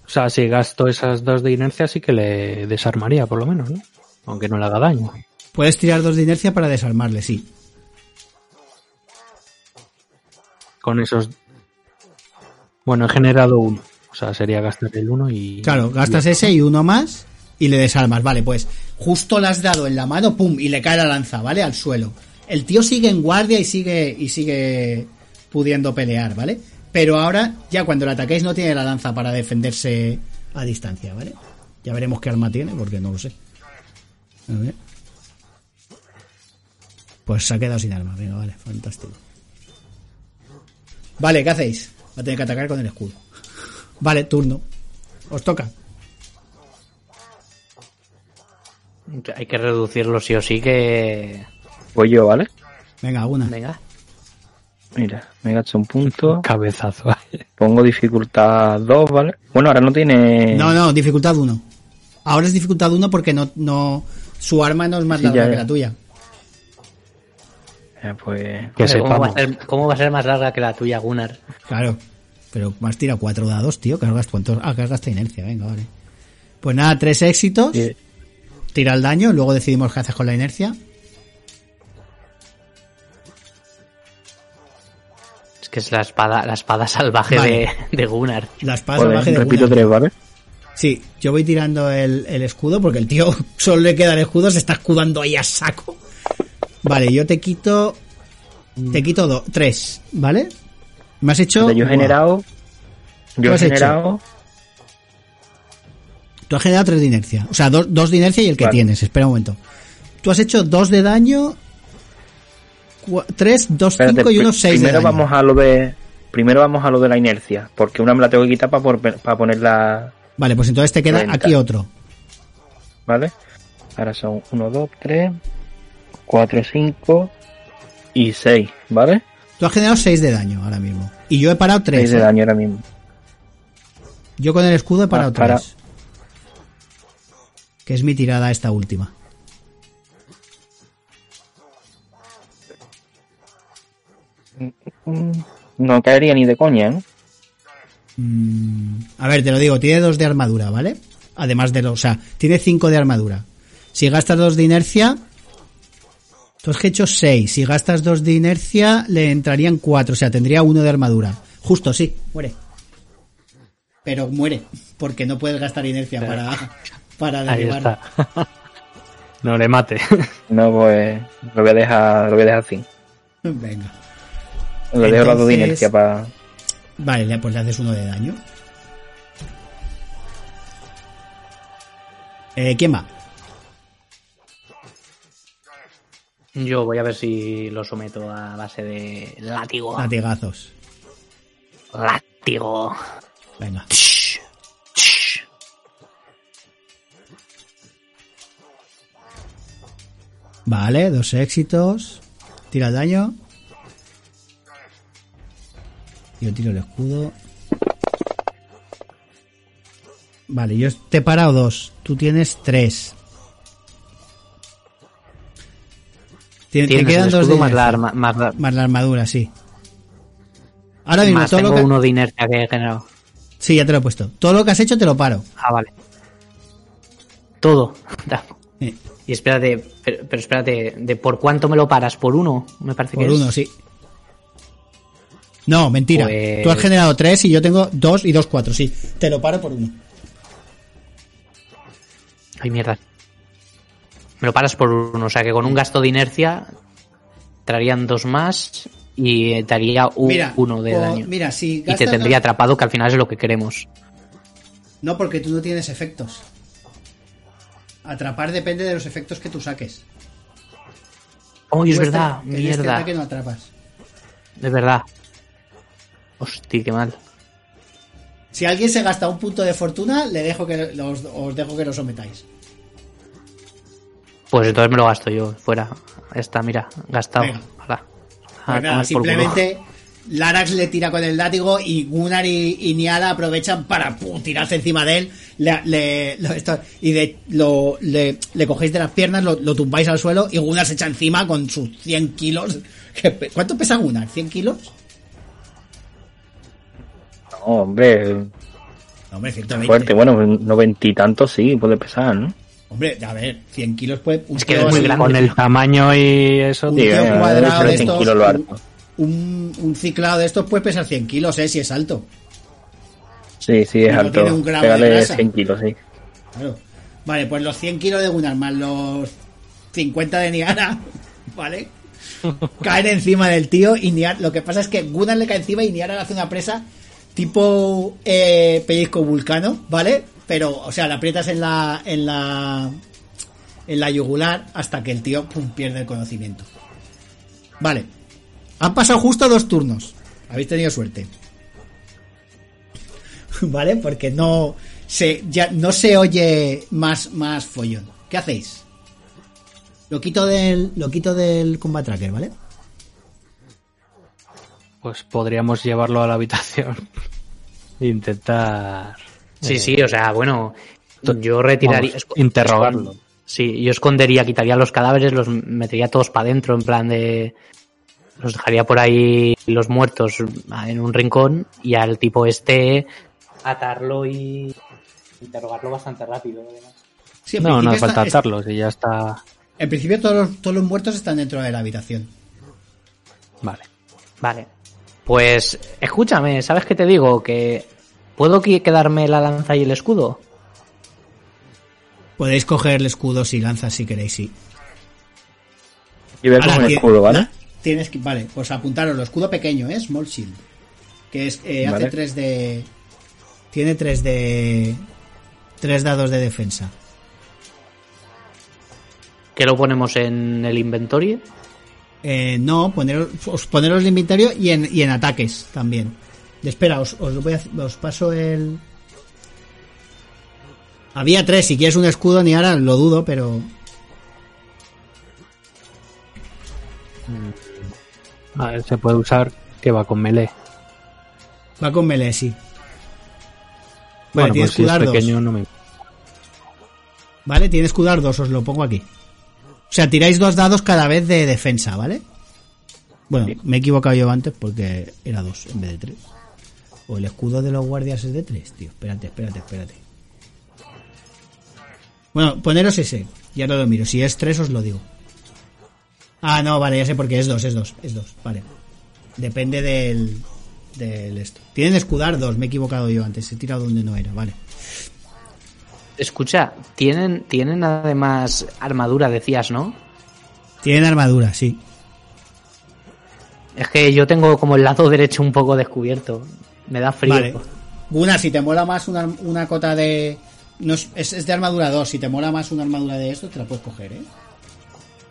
o sea, si gasto esas dos de inercia sí que le desarmaría por lo menos, ¿no? Aunque no le haga daño. Puedes tirar dos de inercia para desarmarle, sí. Con esos. Bueno, he generado uno. O sea, sería gastar el uno y. Claro, gastas ese y uno más y le desarmas. Vale, pues justo le has dado en la mano, pum, y le cae la lanza, ¿vale? Al suelo. El tío sigue en guardia y sigue, y sigue pudiendo pelear, ¿vale? Pero ahora, ya cuando le ataquéis, no tiene la lanza para defenderse a distancia, ¿vale? Ya veremos qué arma tiene, porque no lo sé. A ver. Pues se ha quedado sin arma. Venga, vale, fantástico. Vale, ¿qué hacéis? Va a tener que atacar con el escudo. Vale, turno. Os toca. Hay que reducirlo sí o sí que... Voy yo, ¿vale? Venga, una. Venga. Mira, me gasto un punto. <laughs> Cabezazo. Pongo dificultad 2, ¿vale? Bueno, ahora no tiene... No, no, dificultad 1. Ahora es dificultad 1 porque no, no... Su arma no es más larga que la tuya. Pues, ¿Cómo, va a ser, más larga que la tuya, Gunnar? Claro, pero más tira cuatro dados, tío. Cargas cuántos. Ah, cargas esta inercia, venga, vale. Pues nada, tres éxitos. Tira el daño, luego decidimos qué haces con la inercia. Que es la espada, la espada salvaje de, <laughs> de, Gunnar. La espada salvaje de repito tres, ¿vale? Sí, yo voy tirando el, el, escudo porque el tío <laughs> solo le queda el escudo, se está escudando ahí a saco. Vale, yo te quito. Te quito dos, tres, ¿vale? Me has hecho. Yo he generado. Yo he generado. Tú has generado tres de inercia. O sea, dos, dos de inercia y el que tienes. Espera un momento. Tú has hecho dos de daño. Tres, dos, cinco y uno seis primero de vamos a lo de. Primero vamos a lo de la inercia. Porque una me la tengo que quitar para, para poner la. Vale, pues entonces te queda aquí otro. Vale. Ahora son uno, dos, tres. 4, 5 y 6, ¿vale? Tú has generado 6 de daño ahora mismo. Y yo he parado 3. 6 de ¿eh? daño ahora mismo. Yo con el escudo he parado 3. Para... Que es mi tirada esta última. No caería ni de coña, ¿no? Mm, a ver, te lo digo, tiene 2 de armadura, ¿vale? Además de lo, o sea, tiene 5 de armadura. Si gastas 2 de inercia, Tú has hecho 6. Si gastas 2 de inercia, le entrarían 4. O sea, tendría 1 de armadura. Justo, sí, muere. Pero muere, porque no puedes gastar inercia para, <laughs> para derribar. <laughs> no le mate. No, pues lo voy a dejar, lo voy a dejar así. Venga. Lo dejo lado de inercia para. Vale, pues le haces uno de daño. Eh, ¿Quién va? Yo voy a ver si lo someto a base de látigo. Latigazos. Látigo. Venga. Vale, dos éxitos. Tira el daño. Yo tiro el escudo. Vale, yo te he parado dos. Tú tienes tres. Te, te Tienes quedan el dos de más la, arma- más la- Más la armadura, sí. Ahora mismo, más todo lo tengo que... uno de inercia que he generado. Sí, ya te lo he puesto. Todo lo que has hecho te lo paro. Ah, vale. Todo. <laughs> Y espérate, pero, pero espérate, ¿de por cuánto me lo paras? ¿Por uno? Me parece por que uno, es. sí. No, mentira. Pues- Tú has generado tres y yo tengo dos y dos, cuatro, sí. Te lo paro por uno. Ay, mierda. Me lo paras por uno, o sea que con un gasto de inercia traerían dos más y te haría un, Mira, uno de o- daño. mira, si y te tendría atrapado, que al final es lo que queremos. No, porque tú no tienes efectos. Atrapar depende de los efectos que tú saques. Oh, es este- verdad, este mierda. ataque no atrapas. Es verdad. Hostia, qué mal. Si alguien se gasta un punto de fortuna, le dejo que os, os dejo que lo sometáis. Pues entonces me lo gasto yo, fuera. Está, mira, gastado. Pues A nada, tomar por culo. simplemente Larax le tira con el látigo y Gunnar y, y Niala aprovechan para pum, tirarse encima de él le, le- lo- esto- y de, lo, le, le cogéis de las piernas, lo, lo tumbáis al suelo y Gunnar se echa encima con sus 100 kilos. <laughs> ¿Qué pe- ¿Cuánto pesa Gunnar? ¿100 kilos? Hombre, No, hombre, 120. fuerte. Bueno, noventa y tantos sí, puede pesar, ¿no? Hombre, a ver, 100 kilos puede... un Es que es muy grande. Con el tamaño y eso, Un Sí, tío eh, cuadrado de 100 estos, kilos lo harto. Un, un ciclado de estos puede pesar 100 kilos, ¿eh? Si es alto. Sí, sí, es alto. tiene un gramo de Pégale grasa. 100 kilos, sí. Claro. Vale, pues los 100 kilos de Gunnar más los 50 de Niara, <laughs> ¿vale? Caen encima del tío y Niara, lo que pasa es que Gunnar le cae encima y Niara le hace una presa tipo eh, pellizco vulcano, ¿vale? Pero, o sea, la aprietas en la, en la, en la yugular hasta que el tío pum, pierde el conocimiento. Vale. Han pasado justo dos turnos. Habéis tenido suerte. <laughs> ¿Vale? Porque no se, ya no se oye más, más follón. ¿Qué hacéis? Lo quito del, lo quito del combat tracker, ¿vale? Pues podríamos llevarlo a la habitación. <laughs> e Intentar Sí, sí, o sea, bueno, yo retiraría... vamos, interrogarlo. Sí, yo escondería, quitaría los cadáveres, los metería todos para adentro, en plan de... Los dejaría por ahí los muertos en un rincón y al tipo este atarlo y interrogarlo bastante rápido. además. Sí, No, no hace falta está- atarlos y ya está. En principio todos los, todos los muertos están dentro de la habitación. Vale. Vale. Pues escúchame, ¿sabes qué te digo? Que puedo quedarme la lanza y el escudo. Podéis coger el escudo si lanzas si queréis, sí. Y ver con el escudo, ¿vale? la- Tienes que, vale, pues apuntaros, el escudo pequeño, ¿eh? Small Shield. Que es, eh, hace Vale. 3 de... Tiene 3 de... 3 dados de defensa. Que lo ponemos en el inventorio. Eh, no, poneros, os poneros el inventario y en, y en ataques también. Espera, os, os, voy a- os paso el... Había tres, si quieres un escudo ni ahora lo dudo, pero... A ver, se puede usar que va con melee. Va con melee, sí. Vale, Bueno, tiene pues si es pequeño no me... Vale, tiene escudardos, os lo pongo aquí. O sea, tiráis dos dados cada vez de defensa, ¿vale? Bueno, me he equivocado yo antes porque era dos en vez de tres. O el escudo de los guardias es de tres, tío. Espérate, espérate, espérate. Bueno, poneros ese. Ya no lo miro. Si es tres os lo digo. Ah, no, vale, ya sé por qué. Es dos, es dos, es dos. Vale. Depende del... Del esto. Tienen escudardos, me he equivocado yo antes. He tirado donde no era, vale. Escucha, tienen, tienen además armadura, decías, ¿no? Tienen armadura, sí. Es que yo tengo como el lado derecho un poco descubierto. Me da frío. Vale. Guna, si te mola más una, una cota de. No es, es- de armadura 2. Si te mola más una armadura de esto, te la puedes coger, ¿eh?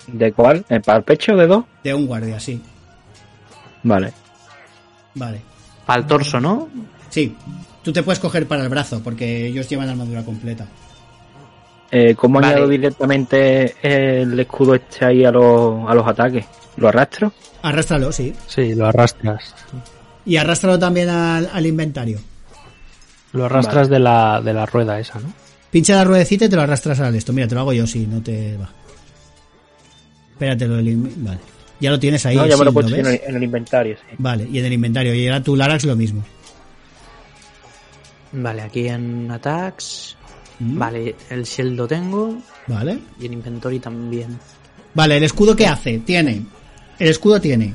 ¿De cuál? ¿El para el pecho de dos? De un guardia, sí. Vale. Vale. Para el torso, ¿no? Sí. Tú te puedes coger para el brazo, porque ellos llevan armadura completa. Eh, ¿Cómo Vale. añado directamente el escudo este ahí a los, a los ataques? ¿Lo arrastro? Arrástralo, sí. Sí, lo arrastras. Y arrástralo también al, al inventario. Lo arrastras de, la, de la rueda esa, ¿no? Pincha la ruedecita y te lo arrastras al esto. Mira, te lo hago yo si no te va. Espérate, lo del Vale. Ya lo tienes ahí. no, ya me lo he sí, puesto en ves? el, en el inventario, sí. Vale, y en el inventario. Y ahora tu Larax lo mismo. Vale, aquí en attacks. Mm, Vale, el shield lo tengo. Vale. Y en inventory también. Vale, el escudo que hace, tiene. El escudo tiene.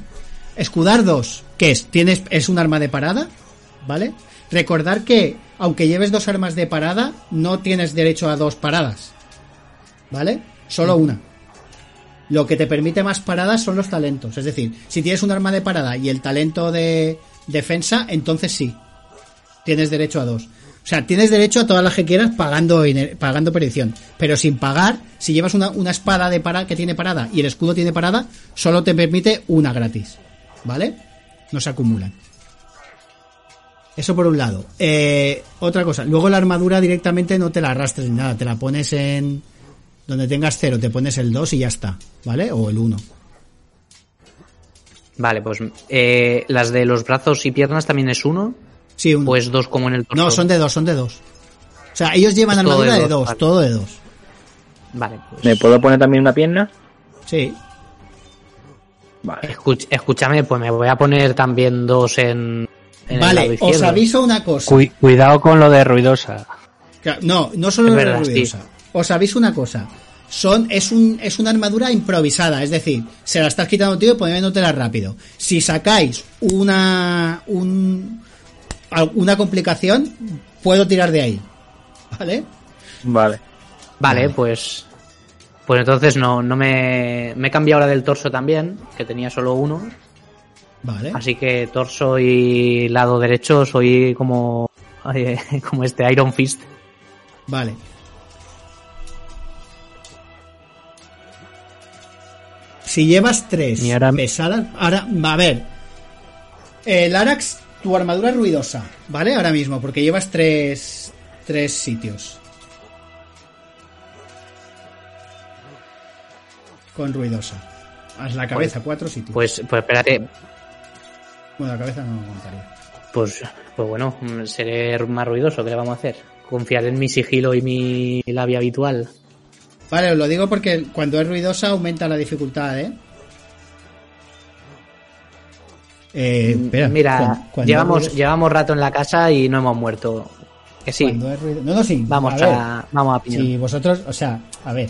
Escudar 2, que es, tienes, es un arma de parada, ¿vale? Recordar que, aunque lleves dos armas de parada, no tienes derecho a dos paradas. ¿Vale? Solo una. Lo que te permite más paradas son los talentos. Es decir, si tienes un arma de parada y el talento de defensa, entonces sí. Tienes derecho a dos. O sea, tienes derecho a todas las que quieras pagando, pagando perdición. Pero sin pagar, si llevas una, una espada de para, que tiene parada y el escudo tiene parada, solo te permite una gratis. ¿Vale? No se acumulan. Eso por un lado. Eh, otra cosa. Luego la armadura directamente no te la arrastres ni nada. Te la pones en... Donde tengas cero, te pones el 2 y ya está. ¿Vale? O el 1. Vale, pues eh, las de los brazos y piernas también es uno. Sí, uno. Pues dos como en el torso. no, son de dos, son de dos. O sea, ellos llevan armadura de de dos, vale. todo de dos. Vale, pues. ¿Me puedo poner también una pierna? Sí. Vale. Escuch- escúchame, pues me voy a poner también dos en. en el lado Vale, os aviso una cosa. Cui- cuidado con lo de ruidosa. No, no solo la verdad, ruidosa. Os aviso una cosa. Son, es, un, es una armadura improvisada, es decir, se la estás quitando tío y poniéndotela rápido. Si sacáis una, un, al- una complicación, puedo tirar de ahí. ¿Vale? Vale. Vale, pues. Pues entonces no, no me. Me he cambiado la del torso también, que tenía solo uno. Vale. Así que torso y lado derecho soy como. <laughs> eh, como este Iron Fist. Vale. Si llevas tres Y ahora- pesadas, ahora, a ver. El Arax, tu armadura es ruidosa, ¿vale? Ahora mismo, porque llevas tres, tres sitios. Con ruidosa. Haz la cabeza, cuatro sitios. Pues, pues espérate. bueno, la cabeza no contaría. Pues, pues bueno, mm, seré más ruidoso. ¿Qué le vamos a hacer? Confiar en mi sigilo y mi labia habitual. Vale, os lo digo porque cuando es ruidosa aumenta la dificultad, ¿eh? Eh, espera, Mira, cuando llevamos, ruido- llevamos rato en la casa y no hemos muerto. Que sí, ruido- No, no, sí. vamos a ver, a, vamos a. Si vosotros, o sea, a ver,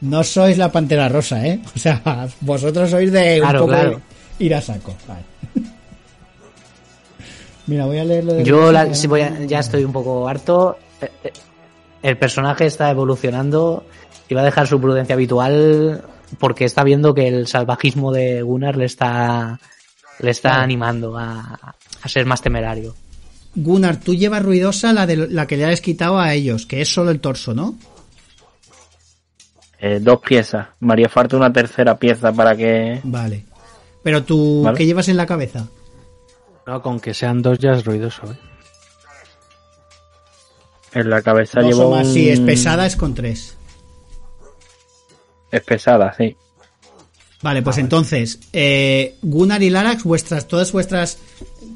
no sois la pantera rosa, ¿eh? <laughs> O sea, vosotros sois de Claro, un poco claro. ir a saco. Vale. <laughs> Mira, voy a leer lo de Yo la- voy a- ya estoy un poco harto. Eh, eh, El personaje está evolucionando y va a dejar su prudencia habitual porque está viendo que el salvajismo de Gunnar le está le está animando a, a ser más temerario. Gunnar, tú llevas ruidosa la de la que le has quitado a ellos, que es solo el torso, ¿no? Eh, dos piezas. Me haría falta una tercera pieza para que... Vale. Pero tú, Vale. ¿qué llevas en la cabeza? No, con que sean dos ya es ruidoso, ¿eh? En la cabeza Dos llevo o más. un- Si es pesada, es con tres. Es pesada, sí. Vale, pues entonces, eh, Gunnar y Larax, vuestras, todas vuestras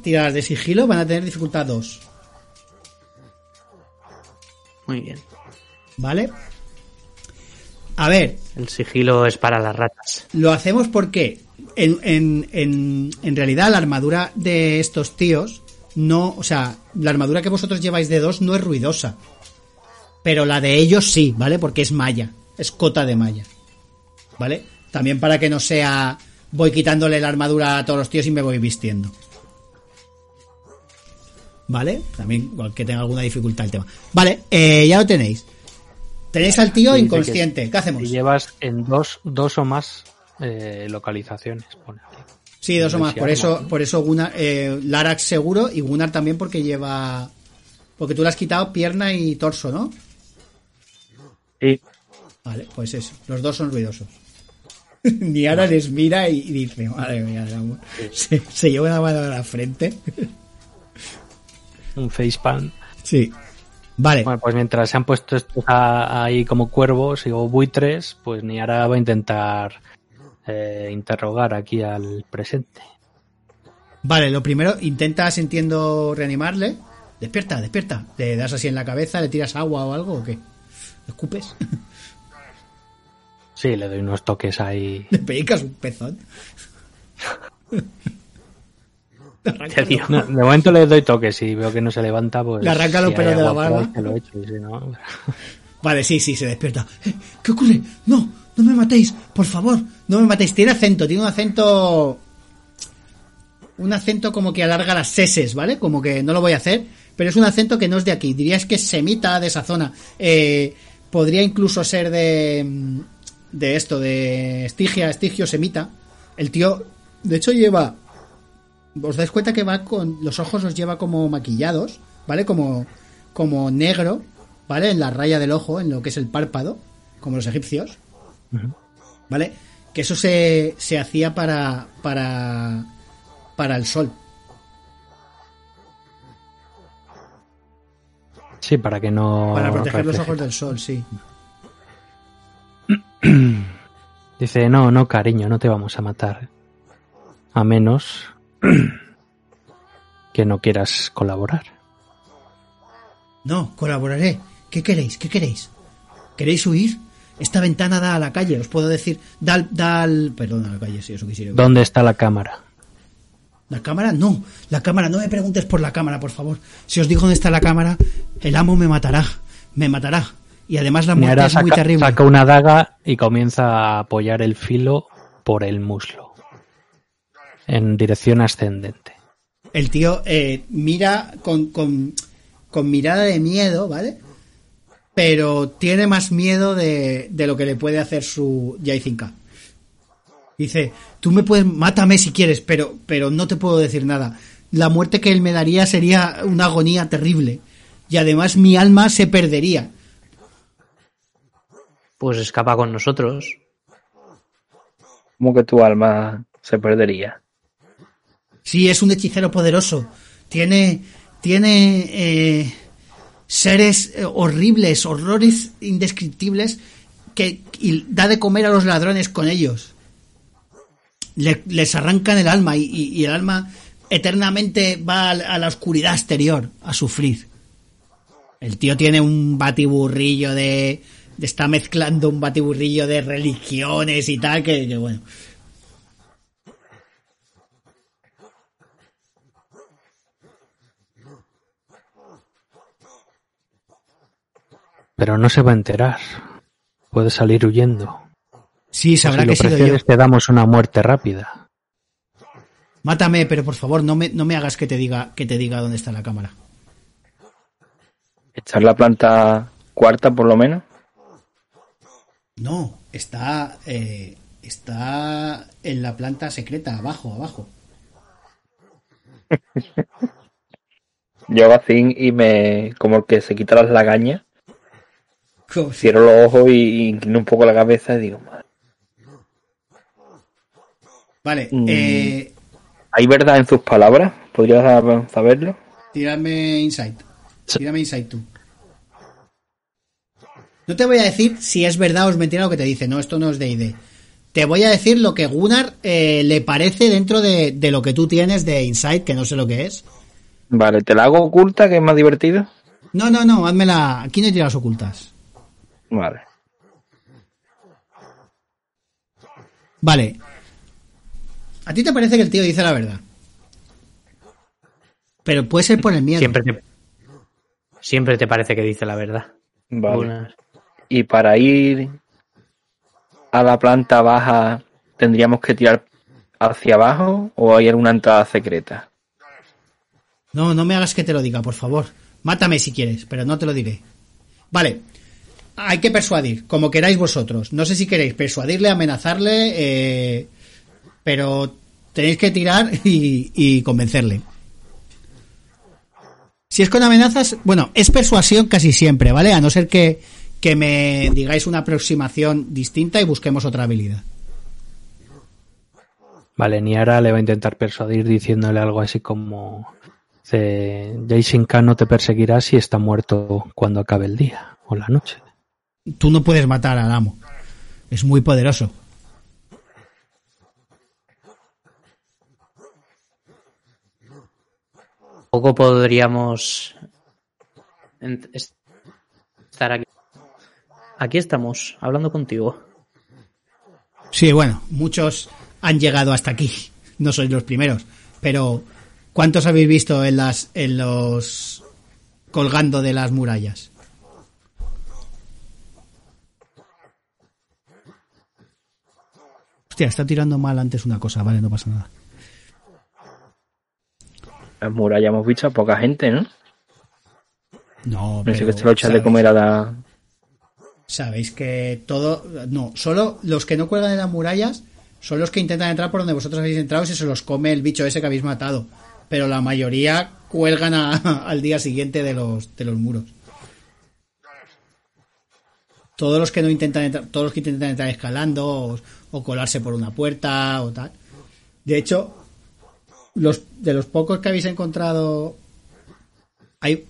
tiradas de sigilo van a tener dificultad 2. Muy bien. ¿Vale? A ver, El sigilo es para las ratas. lo hacemos porque en, en, en, en realidad la armadura de estos tíos no, o sea, la armadura que vosotros lleváis de dos no es ruidosa. Pero la de ellos sí, ¿vale? Porque es malla, es cota de malla. ¿Vale? También para que no sea voy quitándole la armadura a todos los tíos y me voy vistiendo. ¿Vale? También igual que tenga alguna dificultad el tema. Vale, eh, ya lo tenéis. Tenéis al tío inconsciente. ¿Qué hacemos? Y llevas en dos, dos o más eh, localizaciones. pone. Sí, dos o más. Por eso, por eso Gunnar, eh, Larax seguro y Gunnar también porque lleva. Porque tú le has quitado pierna y torso, ¿no? Sí. Vale, pues eso. Los dos son ruidosos. <laughs> Ni ahora les mira y, dice, madre mía. Se, se lleva una mano a la frente. un facepalm. Sí. Vale. Bueno, pues mientras se han puesto estos a- ahí como cuervos o buitres, pues Niara va a intentar eh, interrogar aquí al presente. Vale, lo primero, intentas, entiendo, reanimarle. Despierta, despierta. Le das así en la cabeza, le tiras agua o algo o qué. ¿Le escupes? <laughs> Sí, le doy unos toques ahí. <laughs> ¿Le pellizcas un pezón? Te <laughs> digo. No, de momento le doy toques y veo que no se levanta, pues. Le arranca los si pelos de la barba. lo si no- <laughs> Vale, sí, sí, se despierta. Eh, ¿Qué ocurre? No, no me matéis, por favor, no me matéis. Tiene acento, tiene un acento... Un acento como que alarga las seses, ¿vale? Como que no lo voy a hacer, pero es un acento que no es de aquí. Dirías que es semita de esa zona. Eh, podría incluso ser de... De esto, de Estigia, Estigio, semita. El tío, de hecho, lleva... Os dais cuenta que va con... Los ojos los lleva como maquillados, ¿vale? Como, como negro, ¿vale? En la raya del ojo, en lo que es el párpado, como los egipcios, ¿vale? Que eso se, se hacía para, para, para el sol. Sí, para que no. Para proteger los ojos del sol, sí. Dice, no, no, cariño, no te vamos a matar. A menos <clears throat> que no quieras colaborar. No, colaboraré. ¿Qué queréis? ¿Qué queréis? ¿Queréis huir? Esta ventana da a la calle, os puedo decir. Da, al- da al... Perdón, a la calle, si eso quisiera. ¿Dónde está la cámara? ¿La cámara? No, la cámara, no me preguntes por la cámara, por favor. Si os digo dónde está la cámara, el amo me matará. Me matará. Y además la muerte es muy terrible. saca una daga y comienza a apoyar el filo por el muslo. En dirección ascendente. El tío eh, mira con, con, con mirada de miedo, ¿vale? Pero tiene más miedo de, de lo que le puede hacer su Yaizinka. Dice, tú me puedes, mátame si quieres, pero, pero no te puedo decir nada. La muerte que él me daría sería una agonía terrible. Y además mi alma se perdería. Pues escapa con nosotros. Como que tu alma se perdería. Sí, es un hechicero poderoso. Tiene, tiene eh, seres eh, horribles, horrores indescriptibles que y da de comer a los ladrones con ellos. Le- les arrancan el alma y, y- y el alma eternamente va a, a la oscuridad exterior a sufrir. El tío tiene un batiburrillo de- está mezclando un batiburrillo de religiones y tal que, que bueno. Pero no se va a enterar. Puede salir huyendo. Sí, sabrá si que lo yo. te damos una muerte rápida. Mátame, pero por favor, no me, no me hagas que te diga que te diga dónde está la cámara. Echar la planta cuarta por lo menos. No, está eh, está en la planta secreta, abajo, abajo. <laughs> Yo hago así y me. como el que se quita las lagañas. Cierro los ojos y, inclino un poco la cabeza y digo, "Madre". Vale, Mm. eh, ¿hay verdad en sus palabras? ¿Podrías sab- saberlo? tírame insight. Tírame insight tú. No te voy a decir si es verdad o es mentira lo que te dice, no, esto no es de ID. Te voy a decir lo que Gunnar eh, le parece dentro de, de lo que tú tienes de insight, que no sé lo que es. Vale, ¿te la hago oculta, que es más divertido? No, no, no, házmela. Aquí no hay tiras ocultas. Vale. Vale. ¿A ti te parece que el tío dice la verdad? Pero puede ser por el miedo. Siempre te, siempre te parece que dice la verdad. Vale. Y para ir a la planta baja, ¿tendríamos que tirar hacia abajo o hay alguna entrada secreta? No, no me hagas que te lo diga, por favor. Mátame si quieres, pero no te lo diré. Vale. Hay que persuadir, como queráis vosotros. No sé si queréis persuadirle, amenazarle, eh, pero tenéis que tirar <laughs> y, y convencerle. Si es con amenazas, bueno, es persuasión casi siempre, ¿vale? A no ser que, que me digáis una aproximación distinta y busquemos otra habilidad. Vale, Niara le va a intentar persuadir diciéndole algo así como... Jason K no te perseguirá si está muerto cuando acabe el día o la noche. Tú no puedes matar al amo. Es muy poderoso. Poco podríamos estar aquí. Aquí estamos, hablando contigo. Sí, bueno, muchos han llegado hasta aquí. No sois los primeros. Pero, ¿cuántos habéis visto en las, en los colgando de las murallas? Hostia, está tirando mal antes una cosa, vale, no pasa nada. Las murallas hemos visto a poca gente, ¿no? No, No sé pero que se lo echan de comer a la... Sabéis que todo. No, solo los que no cuelgan en las murallas son los que intentan entrar por donde vosotros habéis entrado y se los come el bicho ese que habéis matado. Pero la mayoría cuelgan a- <laughs> al día siguiente de los, de los muros. Todos los que no intentan entrar, todos los que intentan entrar escalando o, colarse por una puerta o tal. De hecho, los de los pocos que habéis encontrado, hay,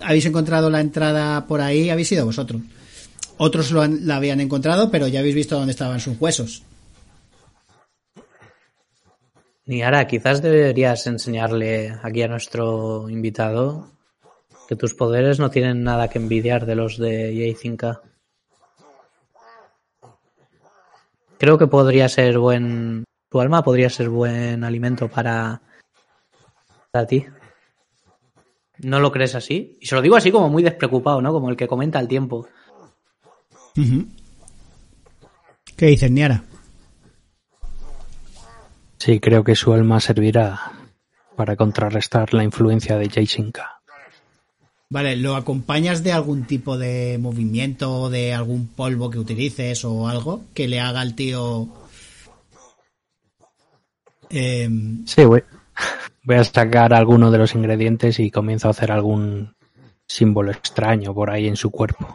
habéis encontrado la entrada por ahí, habéis sido vosotros. Otros lo la habían encontrado, pero ya habéis visto dónde estaban sus huesos. Ahora quizás deberías enseñarle aquí a nuestro invitado que tus poderes no tienen nada que envidiar de los de J5K. Creo que podría ser buen... Tu alma podría ser buen alimento para... para ti. ¿No lo crees así? Y se lo digo así como muy despreocupado, ¿no? Como el que comenta el tiempo. ¿Qué dices, Niara? Sí, creo que su alma servirá para contrarrestar la influencia de Jason K. Vale, ¿lo acompañas de algún tipo de movimiento, de algún polvo que utilices o algo que le haga al tío... em, Sí, voy, voy a sacar alguno de los ingredientes y comienzo a hacer algún símbolo extraño por ahí en su cuerpo.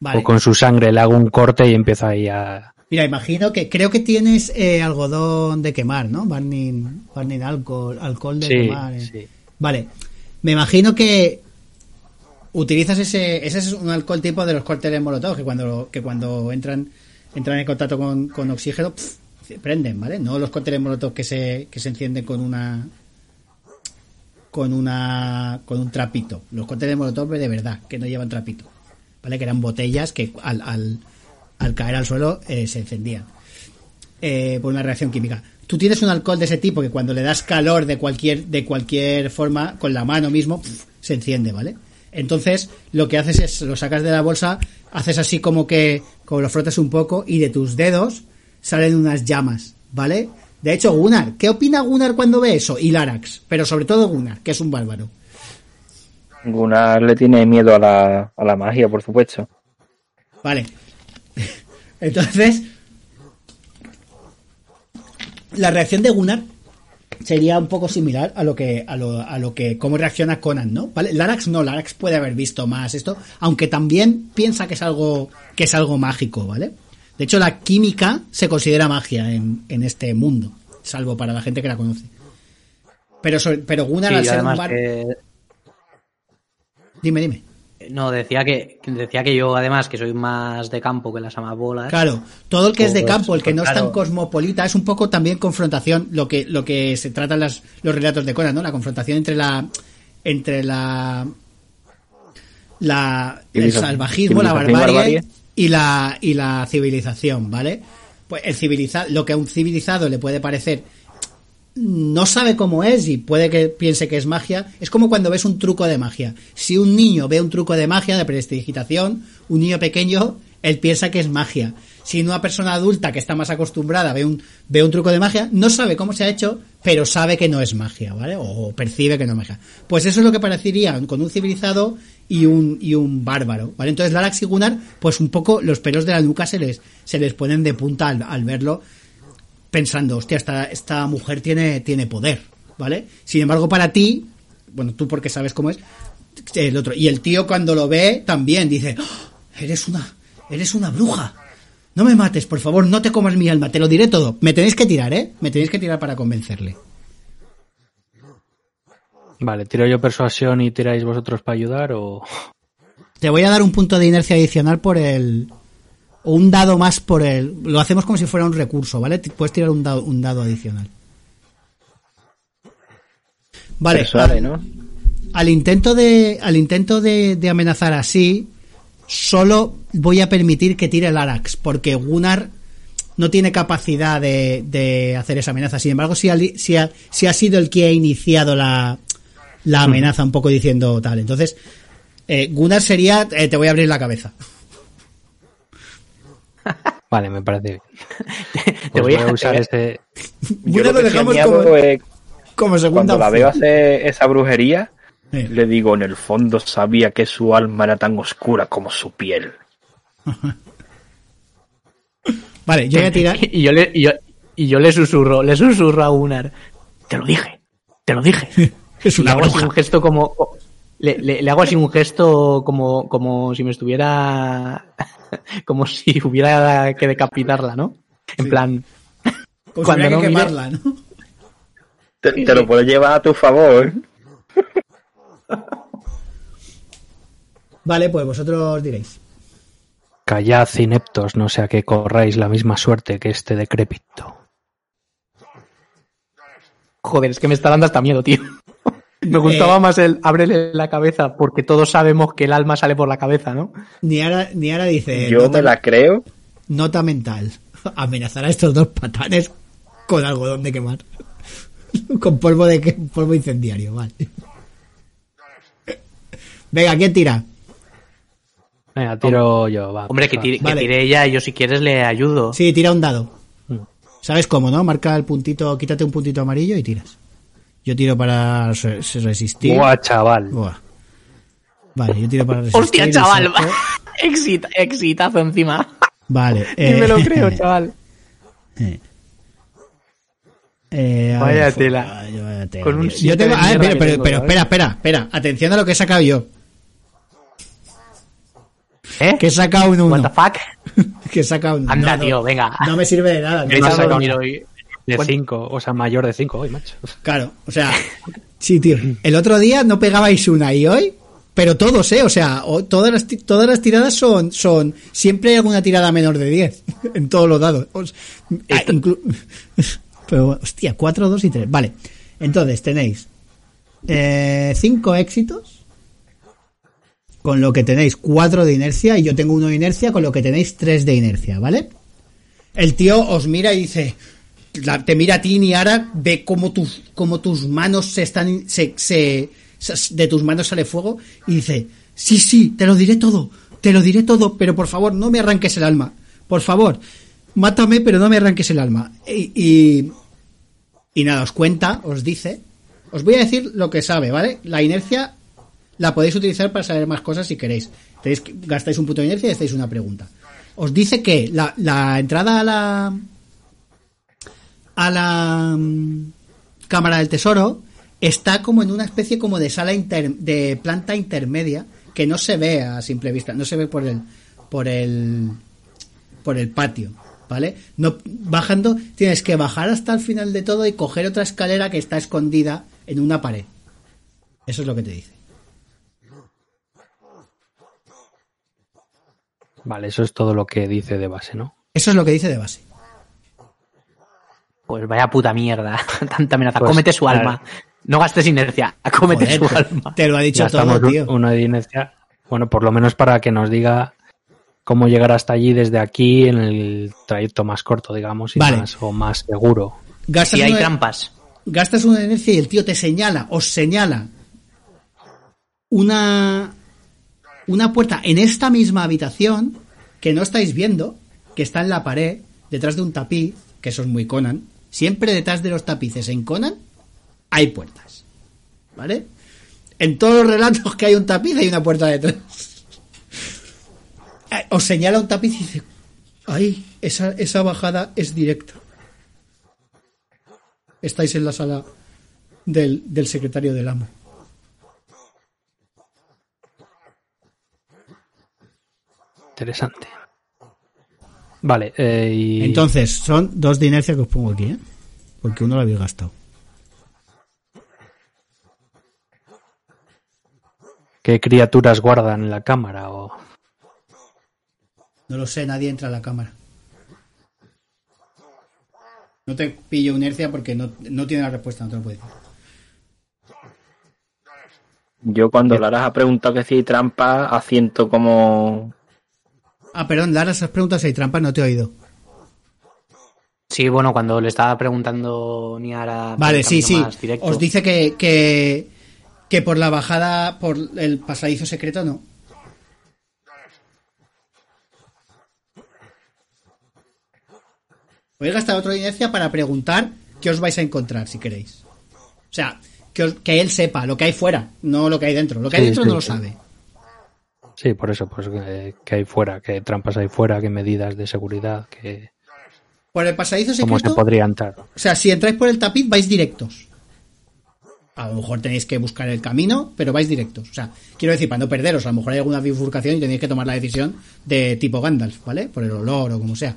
Vale. O con su sangre le hago un corte y empiezo ahí a... Mira, imagino que creo que tienes eh, algodón de quemar, ¿no? Burning, burning alcohol, alcohol de Sí, quemar. eh. sí. Vale. Me imagino que utilizas ese, ese es un alcohol tipo de los cócteles molotov que cuando que cuando entran entran en contacto con, con oxígeno prenden, ¿vale? No los cócteles molotov que se que se encienden con una con una con un trapito. Los cócteles molotov de verdad que no llevan trapito, ¿vale? Que eran botellas que al, al, caer al suelo eh, se encendían eh, por una reacción química. Tú tienes un alcohol de ese tipo que cuando le das calor de cualquier, de cualquier forma, con la mano mismo, se enciende, ¿vale? Entonces, lo que haces es, lo sacas de la bolsa, haces así como que, como lo frotas un poco, y de tus dedos salen unas llamas, ¿vale? De hecho, Gunnar, ¿qué opina Gunnar cuando ve eso? Y Larax, pero sobre todo Gunnar, que es un bárbaro. Gunnar le tiene miedo a la, a la magia, por supuesto. Vale. <laughs> Entonces, la reacción de Gunnar sería un poco similar a lo que a lo, a lo que cómo reacciona Conan, ¿no? ¿Vale? Larax no, Larax puede haber visto más esto, aunque también piensa que es algo que es algo mágico, ¿vale? De hecho, la química se considera magia en, en este mundo, salvo para la gente que la conoce. Pero sobre- pero Gunnar Sí, al ser un además bar... que Dime, dime. No, decía que, decía que yo además que soy más de campo que las amabolas. Claro, todo el que es de Pues, campo, el que no es tan cosmopolita, es un poco también confrontación, lo que, lo que se tratan las, los relatos de Conan, ¿no? La confrontación entre la, entre la, la, el salvajismo, la barbarie, barbarie. y la, y la civilización, ¿vale? Pues el civilizado, lo que a un civilizado le puede parecer no sabe cómo es y puede que piense que es magia. Es como cuando ves un truco de magia. Si un niño ve un truco de magia, de prestigitación, un niño pequeño, él piensa que es magia. Si una persona adulta que está más acostumbrada ve un, ve un truco de magia, no sabe cómo se ha hecho, pero sabe que no es magia, ¿vale? O percibe que no es magia. Pues eso es lo que parecería con un civilizado y un, y un bárbaro, ¿vale? Entonces Larax y Gunnar, pues un poco los pelos de la nuca se les, se les ponen de punta al, al verlo pensando, hostia, esta, esta mujer tiene, tiene poder, ¿vale? Sin embargo, para ti, bueno, tú porque sabes cómo es, el otro, y el tío cuando lo ve también dice, "Oh, eres una, eres una bruja. No me mates, por favor, no te comas mi alma, te lo diré todo. Me tenéis que tirar, ¿eh? Me tenéis que tirar para convencerle. Vale, tiro yo persuasión y tiráis vosotros para ayudar o... Te voy a dar un punto de inercia adicional por el... O un dado más por el... Lo hacemos como si fuera un recurso, ¿vale? Puedes tirar un dado, un dado adicional. Vale, ¿no? al intento de al intento de, de amenazar así solo voy a permitir que tire el Arax porque Gunnar no tiene capacidad de, de hacer esa amenaza sin embargo si ha, si, ha, si ha sido el que ha iniciado la, la amenaza un poco diciendo tal entonces eh, Gunnar sería eh, te voy a abrir la cabeza <laughs> Vale, me parece bien. Te Pues voy voy a- usar te ese... Yo Gunnar lo es, como segunda cuando la veo hacer esa brujería, le digo, en el fondo sabía que su alma era tan oscura como su piel. <laughs> vale yo voy a tirar <laughs> Y yo le, y yo, y yo le susurro, le susurro a Gunnar. Te lo dije, te lo dije. es una un gesto como. Le, le- le hago así un gesto como, como si me estuviera. <laughs> como si hubiera que decapitarla, ¿no? En Sí. plan. <laughs> como si cuando que mire- quemarla ¿no? Te, te lo puedo llevar a tu favor. vale pues vosotros diréis Callad, ineptos, no sea que corráis la misma suerte que este decrépito. Joder, es que me está dando hasta miedo, tío. Me gustaba Eh. más el ábrele la cabeza, porque todos sabemos que el alma sale por la cabeza, ¿no? Niara, Niara dice Yo nota, me la creo. nota mental <laughs> amenazar a estos dos patanes con algodón de quemar <laughs> con polvo de que- polvo incendiario vale venga quién tira Venga, tiro yo, va. Hombre, que tire, que Vale. tire ella y yo si quieres le ayudo. sí tira un dado Mm. sabes cómo no marca el puntito quítate un puntito amarillo y tiras yo tiro para resistir Buah, chaval. Buah. vale yo tiro para resistir Hostia, chaval. <laughs> exitazo encima. vale Ni me lo eh, creo, <laughs> chaval. Eh. Eh, a Vaya ver, tela. ay, vaya tela, Con un Yo tengo, a ver, pero, pero, tengo, pero ¿sabes? espera, espera, espera. Atención a lo que he sacado yo. ¿Eh? Que he sacado un 1. What the fuck? <laughs> Que he sacado un Anda, no, tío, no, venga. No me sirve de nada. Me no he dormir hoy. De ¿Cuánto? 5, o sea, mayor de 5 hoy, macho. Claro, o sea, <laughs> sí, tío. El otro día no pegabais una y hoy, pero todos, ¿eh? O sea, todas las, todas las tiradas son, son, siempre hay alguna tirada menor de 10 <laughs> en todos los dados. O s- ah, inclu- <laughs> pero, hostia, 4, 2 y 3. Vale. Entonces tenéis 5 éxitos, con lo que tenéis 4 de inercia, y yo tengo 1 de inercia, con lo que tenéis 3 de inercia, ¿vale? El tío os mira y dice, te mira a ti ahora ve cómo tus, cómo tus manos se están, se, se- de tus manos sale fuego y dice, sí, sí, te lo diré todo, te lo diré todo, pero por favor no me arranques el alma, por favor, mátame pero no me arranques el alma. Y, y, nada, os cuenta, os dice, os voy a decir lo que sabe, ¿vale? La inercia la podéis utilizar para saber más cosas si queréis. Tenéis gastáis un punto de inercia y estáis una pregunta. Os dice que la, la entrada a la a la mm, cámara del tesoro está como en una especie como de sala inter- de planta intermedia que no se ve a simple vista, no se ve por el por el por el patio, ¿vale? No bajando tienes que bajar hasta el final de todo y coger otra escalera que está escondida en una pared. Eso es lo que te dice. Vale, eso es todo lo que dice de base, ¿no? Eso es lo que dice de base. Pues vaya puta mierda. <laughs> Tanta amenaza. Pues, cómete su alma. No gastes inercia. Cómete Joder, su alma. Te lo ha dicho todo, tío. una de inercia. Bueno, por lo menos para que nos diga cómo llegar hasta allí desde aquí en el trayecto más corto, digamos, y Vale. más, o más seguro. Gastas Si hay una- trampas. gastas una inercia y el tío te señala, os señala una una puerta en esta misma habitación que no estáis viendo, que está en la pared, detrás de un tapiz, que eso es muy Conan. Siempre detrás de los tapices en Conan hay puertas. ¿Vale? En todos los relatos que hay un tapiz hay una puerta detrás. Eh, Os señala un tapiz y dice, ahí, esa, esa bajada es directa estáis en la sala del, del secretario del amo. Interesante. Vale, eh, y Entonces, son dos de inercia que os pongo aquí, ¿eh? Porque uno lo habéis gastado. qué criaturas guardan en la cámara o... No lo sé, nadie entra a la cámara. No te pillo inercia porque no, no tiene la respuesta, no te lo puedo decir. Yo cuando Lara ha preguntado que si hay trampa, asiento como... Ah, perdón, Lara, esas preguntas hay trampas, no te he oído. Sí, bueno, cuando le estaba preguntando Niara... Vale, sí, sí. Os dice que, que, que por la bajada, por el pasadizo secreto, no. Podéis gastar otro de inercia para preguntar qué os vais a encontrar, si queréis. O sea, que, os- que él sepa lo que hay fuera, no lo que hay dentro. Lo que hay Sí, dentro sí, no lo sabe. Sí, por eso, pues que, que hay fuera, qué trampas hay fuera, qué medidas de seguridad, que Por el pasadizo cómo se secreto, podría entrar. o sea, si entráis por el tapiz, vais directos. A lo mejor tenéis que buscar el camino, pero vais directos. O sea, quiero decir, para no perderos, a lo mejor hay alguna bifurcación y tenéis que tomar la decisión de tipo Gandalf, ¿vale? Por el olor o como sea.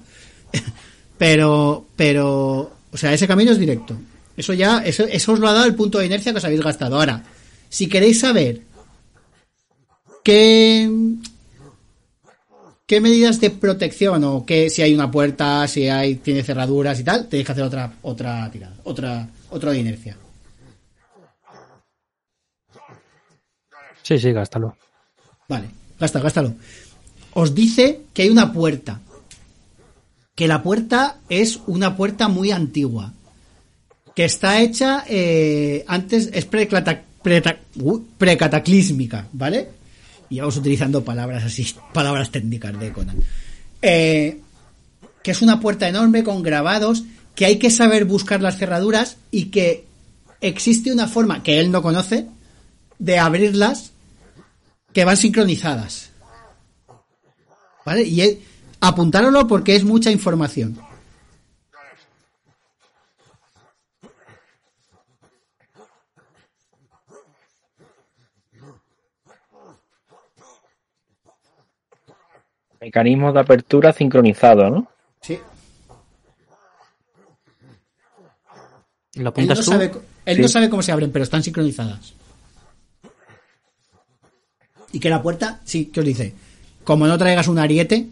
<laughs> pero, pero, o sea, ese camino es directo. Eso ya, eso, eso os lo ha dado el punto de inercia que os habéis gastado. Ahora, si queréis saber qué, qué medidas de protección o que si hay una puerta, si hay, tiene cerraduras y tal, tenéis que hacer otra, otra tirada, otra, otro de inercia. Sí, sí, gástalo. Vale, gasta, gástalo. Os dice que hay una puerta. Que la puerta es una puerta muy antigua. Que está hecha eh, antes, es uy, precataclísmica, ¿vale? Y vamos utilizando palabras así, palabras técnicas de Conan. Eh, que es una puerta enorme con grabados, que hay que saber buscar las cerraduras y que existe una forma que él no conoce de abrirlas que van sincronizadas. ¿Vale? Y apuntároslo porque es mucha información. Mecanismo de apertura sincronizado, ¿no? Sí. ¿Lo Él, no apuntas tú? sabe, él Sí. no sabe cómo se abren, pero están sincronizadas. Y que la puerta, sí, que os dice, como no traigas un ariete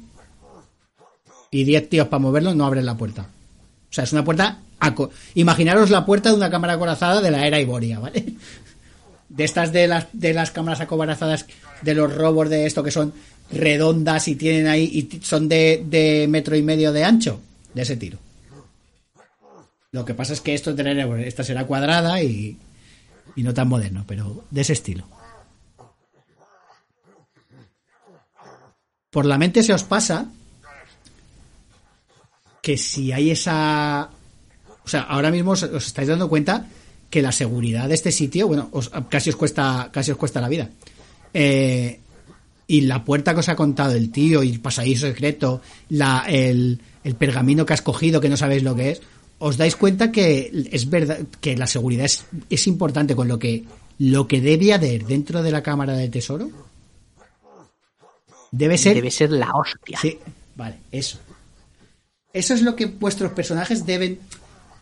y 10 tíos para moverlo, no abres la puerta. O sea, es una puerta... Imaginaros la puerta de una cámara acorazada de la era Iboria, ¿vale? <laughs> De estas de las, de las cámaras acorazadas de los robos de esto que son redondas y tienen ahí y son de, de metro y medio de ancho, de ese tiro. Lo que pasa es que esto tener esta será cuadrada y, y no tan moderno, pero de ese estilo. Por la mente se os pasa que si hay esa... O sea, ahora mismo os, os estáis dando cuenta que la seguridad de este sitio, bueno, os- casi os cuesta casi os cuesta la vida. Eh, y la puerta que os ha contado el tío y el pasadizo secreto, la, el, el pergamino que has cogido que no sabéis lo que es, os dais cuenta que es verdad que la seguridad es, es importante con lo que lo que debe haber dentro de la cámara de tesoro debe ser Debe ser la hostia. Sí, vale, eso. Eso es lo que vuestros personajes deben.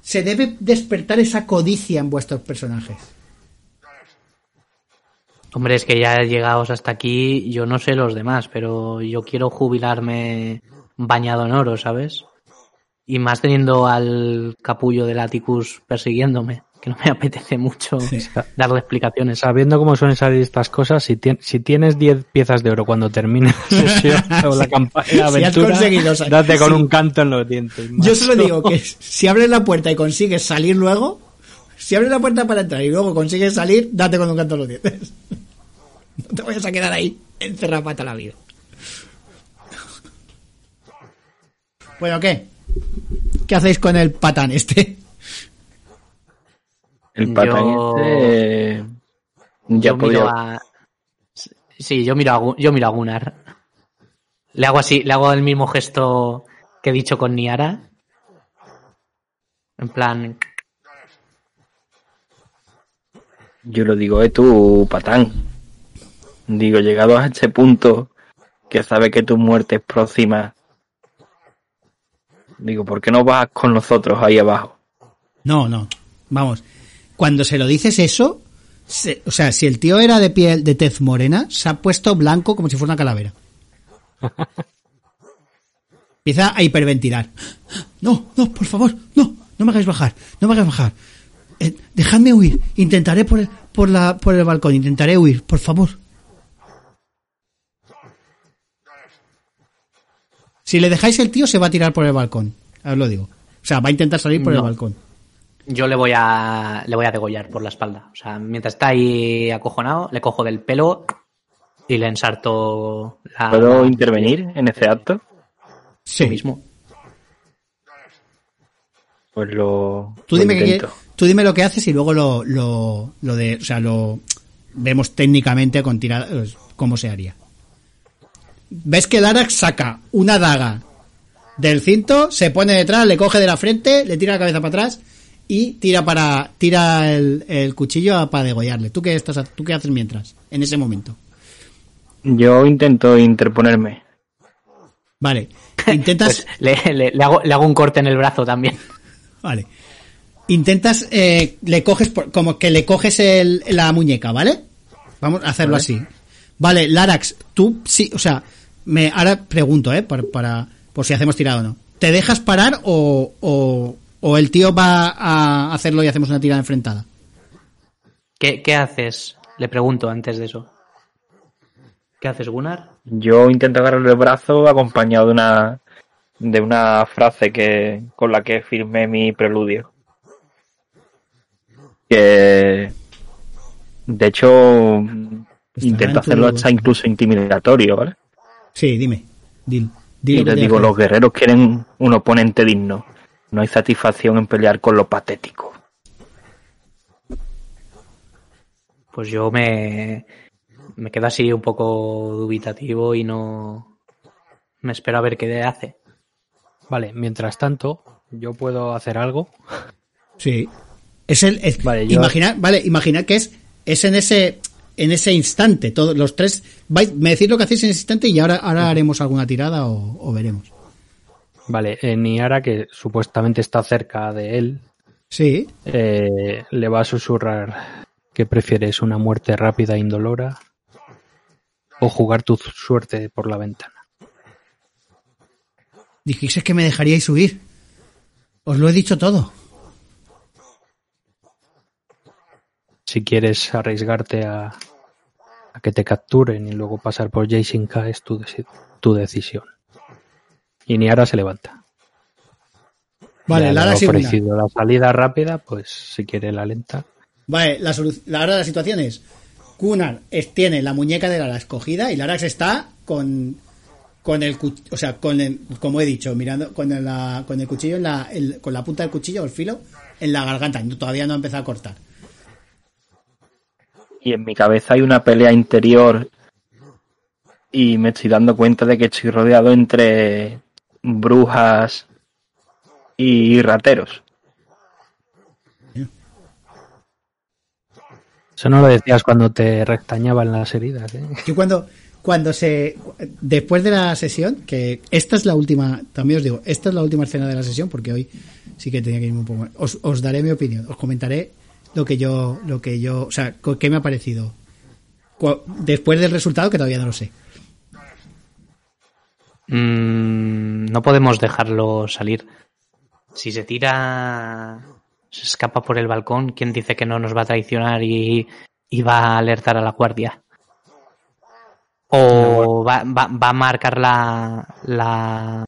Se debe despertar esa codicia en vuestros personajes. Hombre, es que ya llegados hasta aquí, yo no sé los demás, pero yo quiero jubilarme bañado en oro, ¿sabes? Y más teniendo al capullo del Atticus persiguiéndome, que no me <laughs> apetece mucho darle explicaciones. Sabiendo cómo suelen salir estas cosas, si, tien- si tienes 10 piezas de oro cuando termine la sesión o la campaña, la has date con sí. un canto en los dientes. Yo solo macho. digo que si abres la puerta y consigues salir luego, si abres la puerta para entrar y luego consigues salir, date con un canto los dientes. <laughs> No te vayas a quedar ahí encerrado para toda la vida. Bueno, ¿qué? ¿Qué hacéis con el patán este? El patán Yo- este, ya yo miro a... Sí, yo miro a, Gu- yo miro a Gunnar. Le hago así, le hago el mismo gesto que he dicho con Niara. En plan, Yo lo digo, eh, tú, patán. Digo, llegado a este punto, que sabe que tu muerte es próxima. Digo, ¿por qué no vas con nosotros ahí abajo? No, no. Vamos. Cuando se lo dices eso, se- o sea, si el tío era de piel de tez morena, se ha puesto blanco como si fuera una calavera. <laughs> Empieza a hiperventilar. No, no, por favor, no, no me hagáis bajar, no me hagáis bajar. Eh, dejadme huir, intentaré por el, por la, por el balcón, intentaré huir, por favor. Si le dejáis el tío, se va a tirar por el balcón. Os lo digo. O sea, va a intentar salir por el balcón. Yo le voy a le voy a degollar por la espalda. O sea, mientras está ahí acojonado, le cojo del pelo y le ensarto la. ¿Puedo intervenir en ese acto? Sí. Tú mismo. Pues lo, Tú lo dime, qué intento. quiere- tú dime lo que haces y luego lo, lo, lo de, o sea, lo vemos técnicamente con tiradas cómo se haría. Ves que Larax saca una daga del cinto, se pone detrás, le coge de la frente, le tira la cabeza para atrás y tira para tira el, el cuchillo a- para degollarle. ¿Tú qué estás, tú qué haces mientras en ese momento? Yo intento interponerme. Vale, intentas Pues <laughs> le, le- le hago, le hago un corte en el brazo también. Vale. Intentas, eh, le coges, por- como que le coges el, la muñeca, ¿vale? Vamos a hacerlo Vale. así. Vale, Larax, tú sí, o sea, me, ahora pregunto, ¿eh? Para, para- por si hacemos tirado o no. ¿Te dejas parar o, o, o el tío va a hacerlo y hacemos una tirada enfrentada? ¿Qué, qué haces? Le pregunto antes de eso. ¿Qué haces, Gunnar? Yo intento agarrarle el brazo acompañado de una de una frase que con la que firmé mi preludio. Que de hecho intento hacerlo hasta incluso intimidatorio, ¿vale? Sí, dime. Dil. Dil Y les digo, los guerreros quieren un oponente digno. No hay satisfacción en pelear con lo patético. Pues yo me, me quedo así un poco dubitativo y no me espero a ver qué hace. Vale, mientras tanto, yo puedo hacer algo. Sí. Es el, es- Vale, yo- imagina, vale, imagina que es, es en ese, en ese instante, todos los tres, vais, me decís lo que hacéis en ese instante y ahora, ahora haremos alguna tirada o, o veremos. Vale, eh, Niara, que supuestamente está cerca de él, Sí, eh, le va a susurrar que prefieres una muerte rápida e indolora o jugar tu suerte por la ventana. dijisteis que me dejaríais subir. Os lo he dicho todo. Si quieres arriesgarte a, a que te capturen y luego pasar por Jason K es tu, tu decisión. Y Niara se levanta. Vale, Lara ha ofrecido la salida rápida, pues si quiere la lenta. Vale, la, la- ahora la situación es, Gunnar es- tiene la muñeca de Lara escogida y Larax está con, con el, o sea, con el, como he dicho, mirando, con el, la- con el cuchillo en la, el- con la punta del cuchillo o el filo en la garganta. Todavía no ha empezado a cortar. Y en mi cabeza hay una pelea interior y me estoy dando cuenta de que estoy rodeado entre brujas y rateros. Eso no lo decías cuando te rectañaban las heridas, ¿eh? Yo cuando, cuando se, después de la sesión, que esta es la última, también os digo, esta es la última escena de la sesión, porque hoy sí que tenía que irme un poco más. Os, os daré mi opinión, os comentaré lo que yo, lo que yo, o sea, qué me ha parecido. Después del resultado, que todavía no lo sé. Mm, no podemos dejarlo salir. Si se tira, se escapa por el balcón, ¿quién dice que no nos va a traicionar y, y va a alertar a la guardia? O va, va- va a marcar la, la,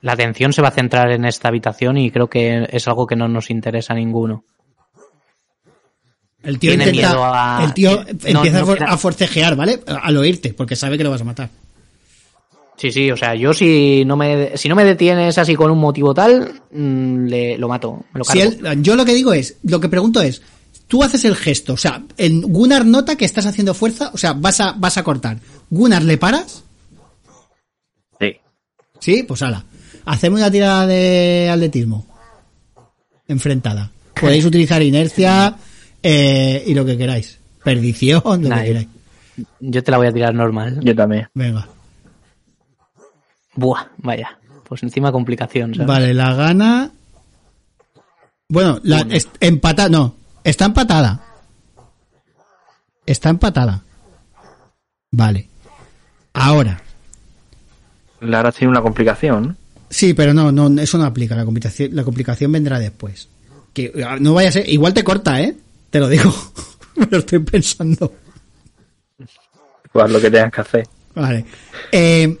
la atención se va a centrar en esta habitación y creo que es algo que no nos interesa a ninguno. El tío Tiene intenta, miedo a- el tío empieza no a forcejear, ¿vale? Al oírte, porque sabe que lo vas a matar. Sí, sí, o sea, yo si no me, si no me detienes así con un motivo tal, mm, le, lo mato, me lo Si cargo. él- yo lo que digo es, lo que pregunto es, tú haces el gesto, o sea, en Gunnar nota que estás haciendo fuerza, o sea, vas a, vas a cortar. Gunnar, ¿le paras? Sí. Sí, pues ala. Hacemos una tirada de atletismo. Enfrentada. <laughs> Podéis utilizar inercia eh, y lo que queráis. Perdición, lo Nah, que queráis. Yo te la voy a tirar normal. Yo también. Venga. Buah, vaya. Pues encima complicación, ¿sabes? Vale, la gana. Bueno, la, es- empatada, no. Está empatada. está empatada. Vale. Ahora. Lara tiene una complicación. Sí, pero no, no, eso no aplica. La complicación, la complicación vendrá después. Que ah, no vaya a ser, igual te corta, ¿eh? Te lo digo. <laughs> Me lo estoy pensando. Pues lo que tengas que hacer. Vale. Eh,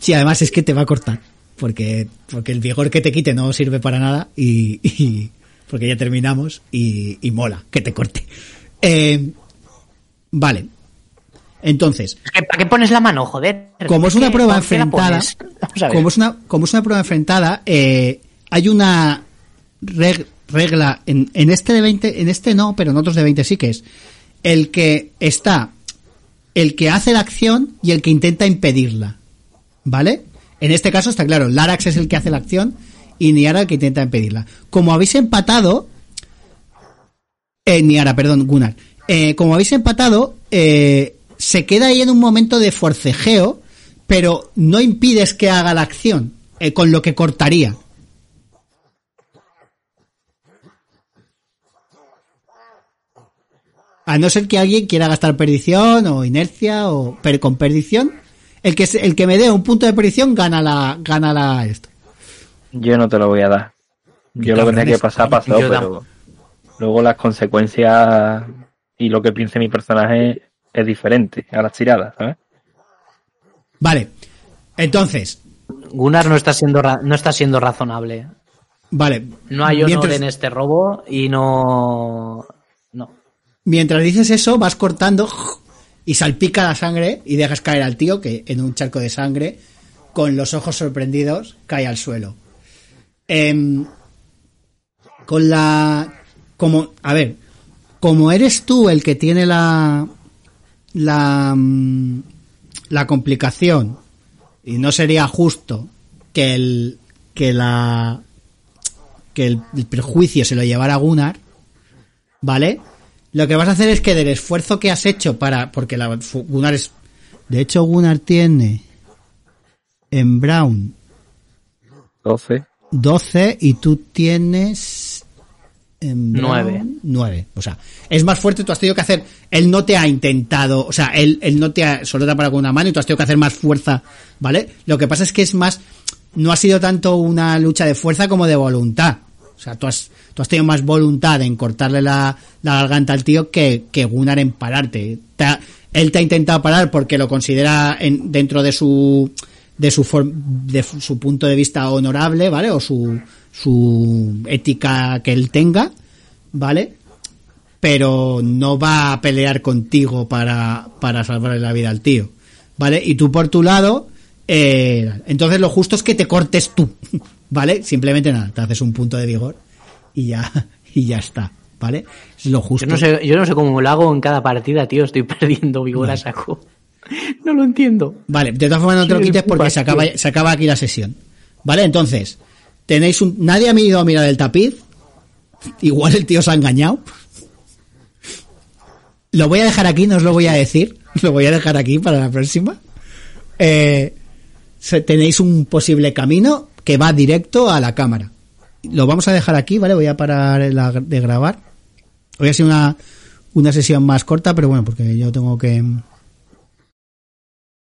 sí, además es que te va a cortar. Porque, porque el vigor que te quite no sirve para nada y, y- porque ya terminamos y, y mola que te corte. Eh, vale. Entonces, ¿Para qué pones la mano, joder? como es una ¿Qué- prueba enfrentada, <laughs> como es una, como es una prueba enfrentada, eh, hay una reg- regla en, en este de 20, en este no, pero en otros de 20 sí que es el que está el que hace la acción y el que intenta impedirla. ¿Vale? En este caso está claro, Larax es el que hace la acción y Niara el que intenta impedirla. Como habéis empatado, eh, Niara, perdón, Gunnar. Eh, como habéis empatado, eh, se queda ahí en un momento de forcejeo, pero no impides que haga la acción, eh, con lo que cortaría. A no ser que alguien quiera gastar perdición o inercia o per- con perdición, el que el que me dé un punto de perdición gana la gana la esto. Yo no te lo voy a dar. Yo lo que tenía que pasar pasó, pero luego las consecuencias y lo que piense mi personaje es diferente a las tiradas, ¿sabes? Vale. Entonces, Gunnar no está siendo ra- no está siendo razonable. vale. No hay honor Mientras- en este robo y. No. Mientras dices eso, vas cortando y salpica la sangre y dejas caer al tío que en un charco de sangre, con los ojos sorprendidos, cae al suelo. Em, con la... Como, a ver, como eres tú el que tiene la... La... mm, La complicación y no sería justo que el... Que la... Que el, perjuicio se lo llevara Gunnar, ¿vale? Lo que vas a hacer es que del esfuerzo que has hecho para. Porque la, Gunnar es. De hecho, Gunnar tiene. En Brown 12. 12 y tú tienes. En Brown, Nueve. 9. O sea, es más fuerte, tú has tenido que hacer. Él no te ha intentado. O sea, él, él no te ha. Solo te ha parado con una mano y tú has tenido que hacer más fuerza, ¿vale? Lo que pasa es que es más. No ha sido tanto una lucha de fuerza como de voluntad. O sea, tú has, tú has tenido más voluntad en cortarle la, la garganta al tío que, que Gunnar en pararte. Él te ha intentado parar porque lo considera en, dentro de su de su de su punto de vista honorable, ¿vale? O su su ética que él tenga, ¿vale? Pero no va a pelear contigo para para salvarle la vida al tío, ¿vale? Y tú por tu lado, eh, entonces lo justo es que te cortes tú, <laughs> ¿vale? Simplemente nada, te haces un punto de vigor y ya <laughs> y ya está, ¿vale? Es lo justo. Yo no sé, yo no sé cómo lo hago en cada partida, tío. Estoy <laughs> perdiendo vigor a saco. <laughs> No lo entiendo. Vale, de todas formas no te lo quites porque se acaba, se acaba aquí la sesión. Vale, entonces, tenéis un... Nadie ha ido a mirar el tapiz. Igual el tío se ha engañado. Lo voy a dejar aquí, no os lo voy a decir. Lo voy a dejar aquí para la próxima. Eh, tenéis un posible camino que va directo a la cámara. Lo vamos a dejar aquí, ¿vale? Voy a parar de grabar. Hoy ha sido una, una sesión más corta, pero bueno, porque yo tengo que,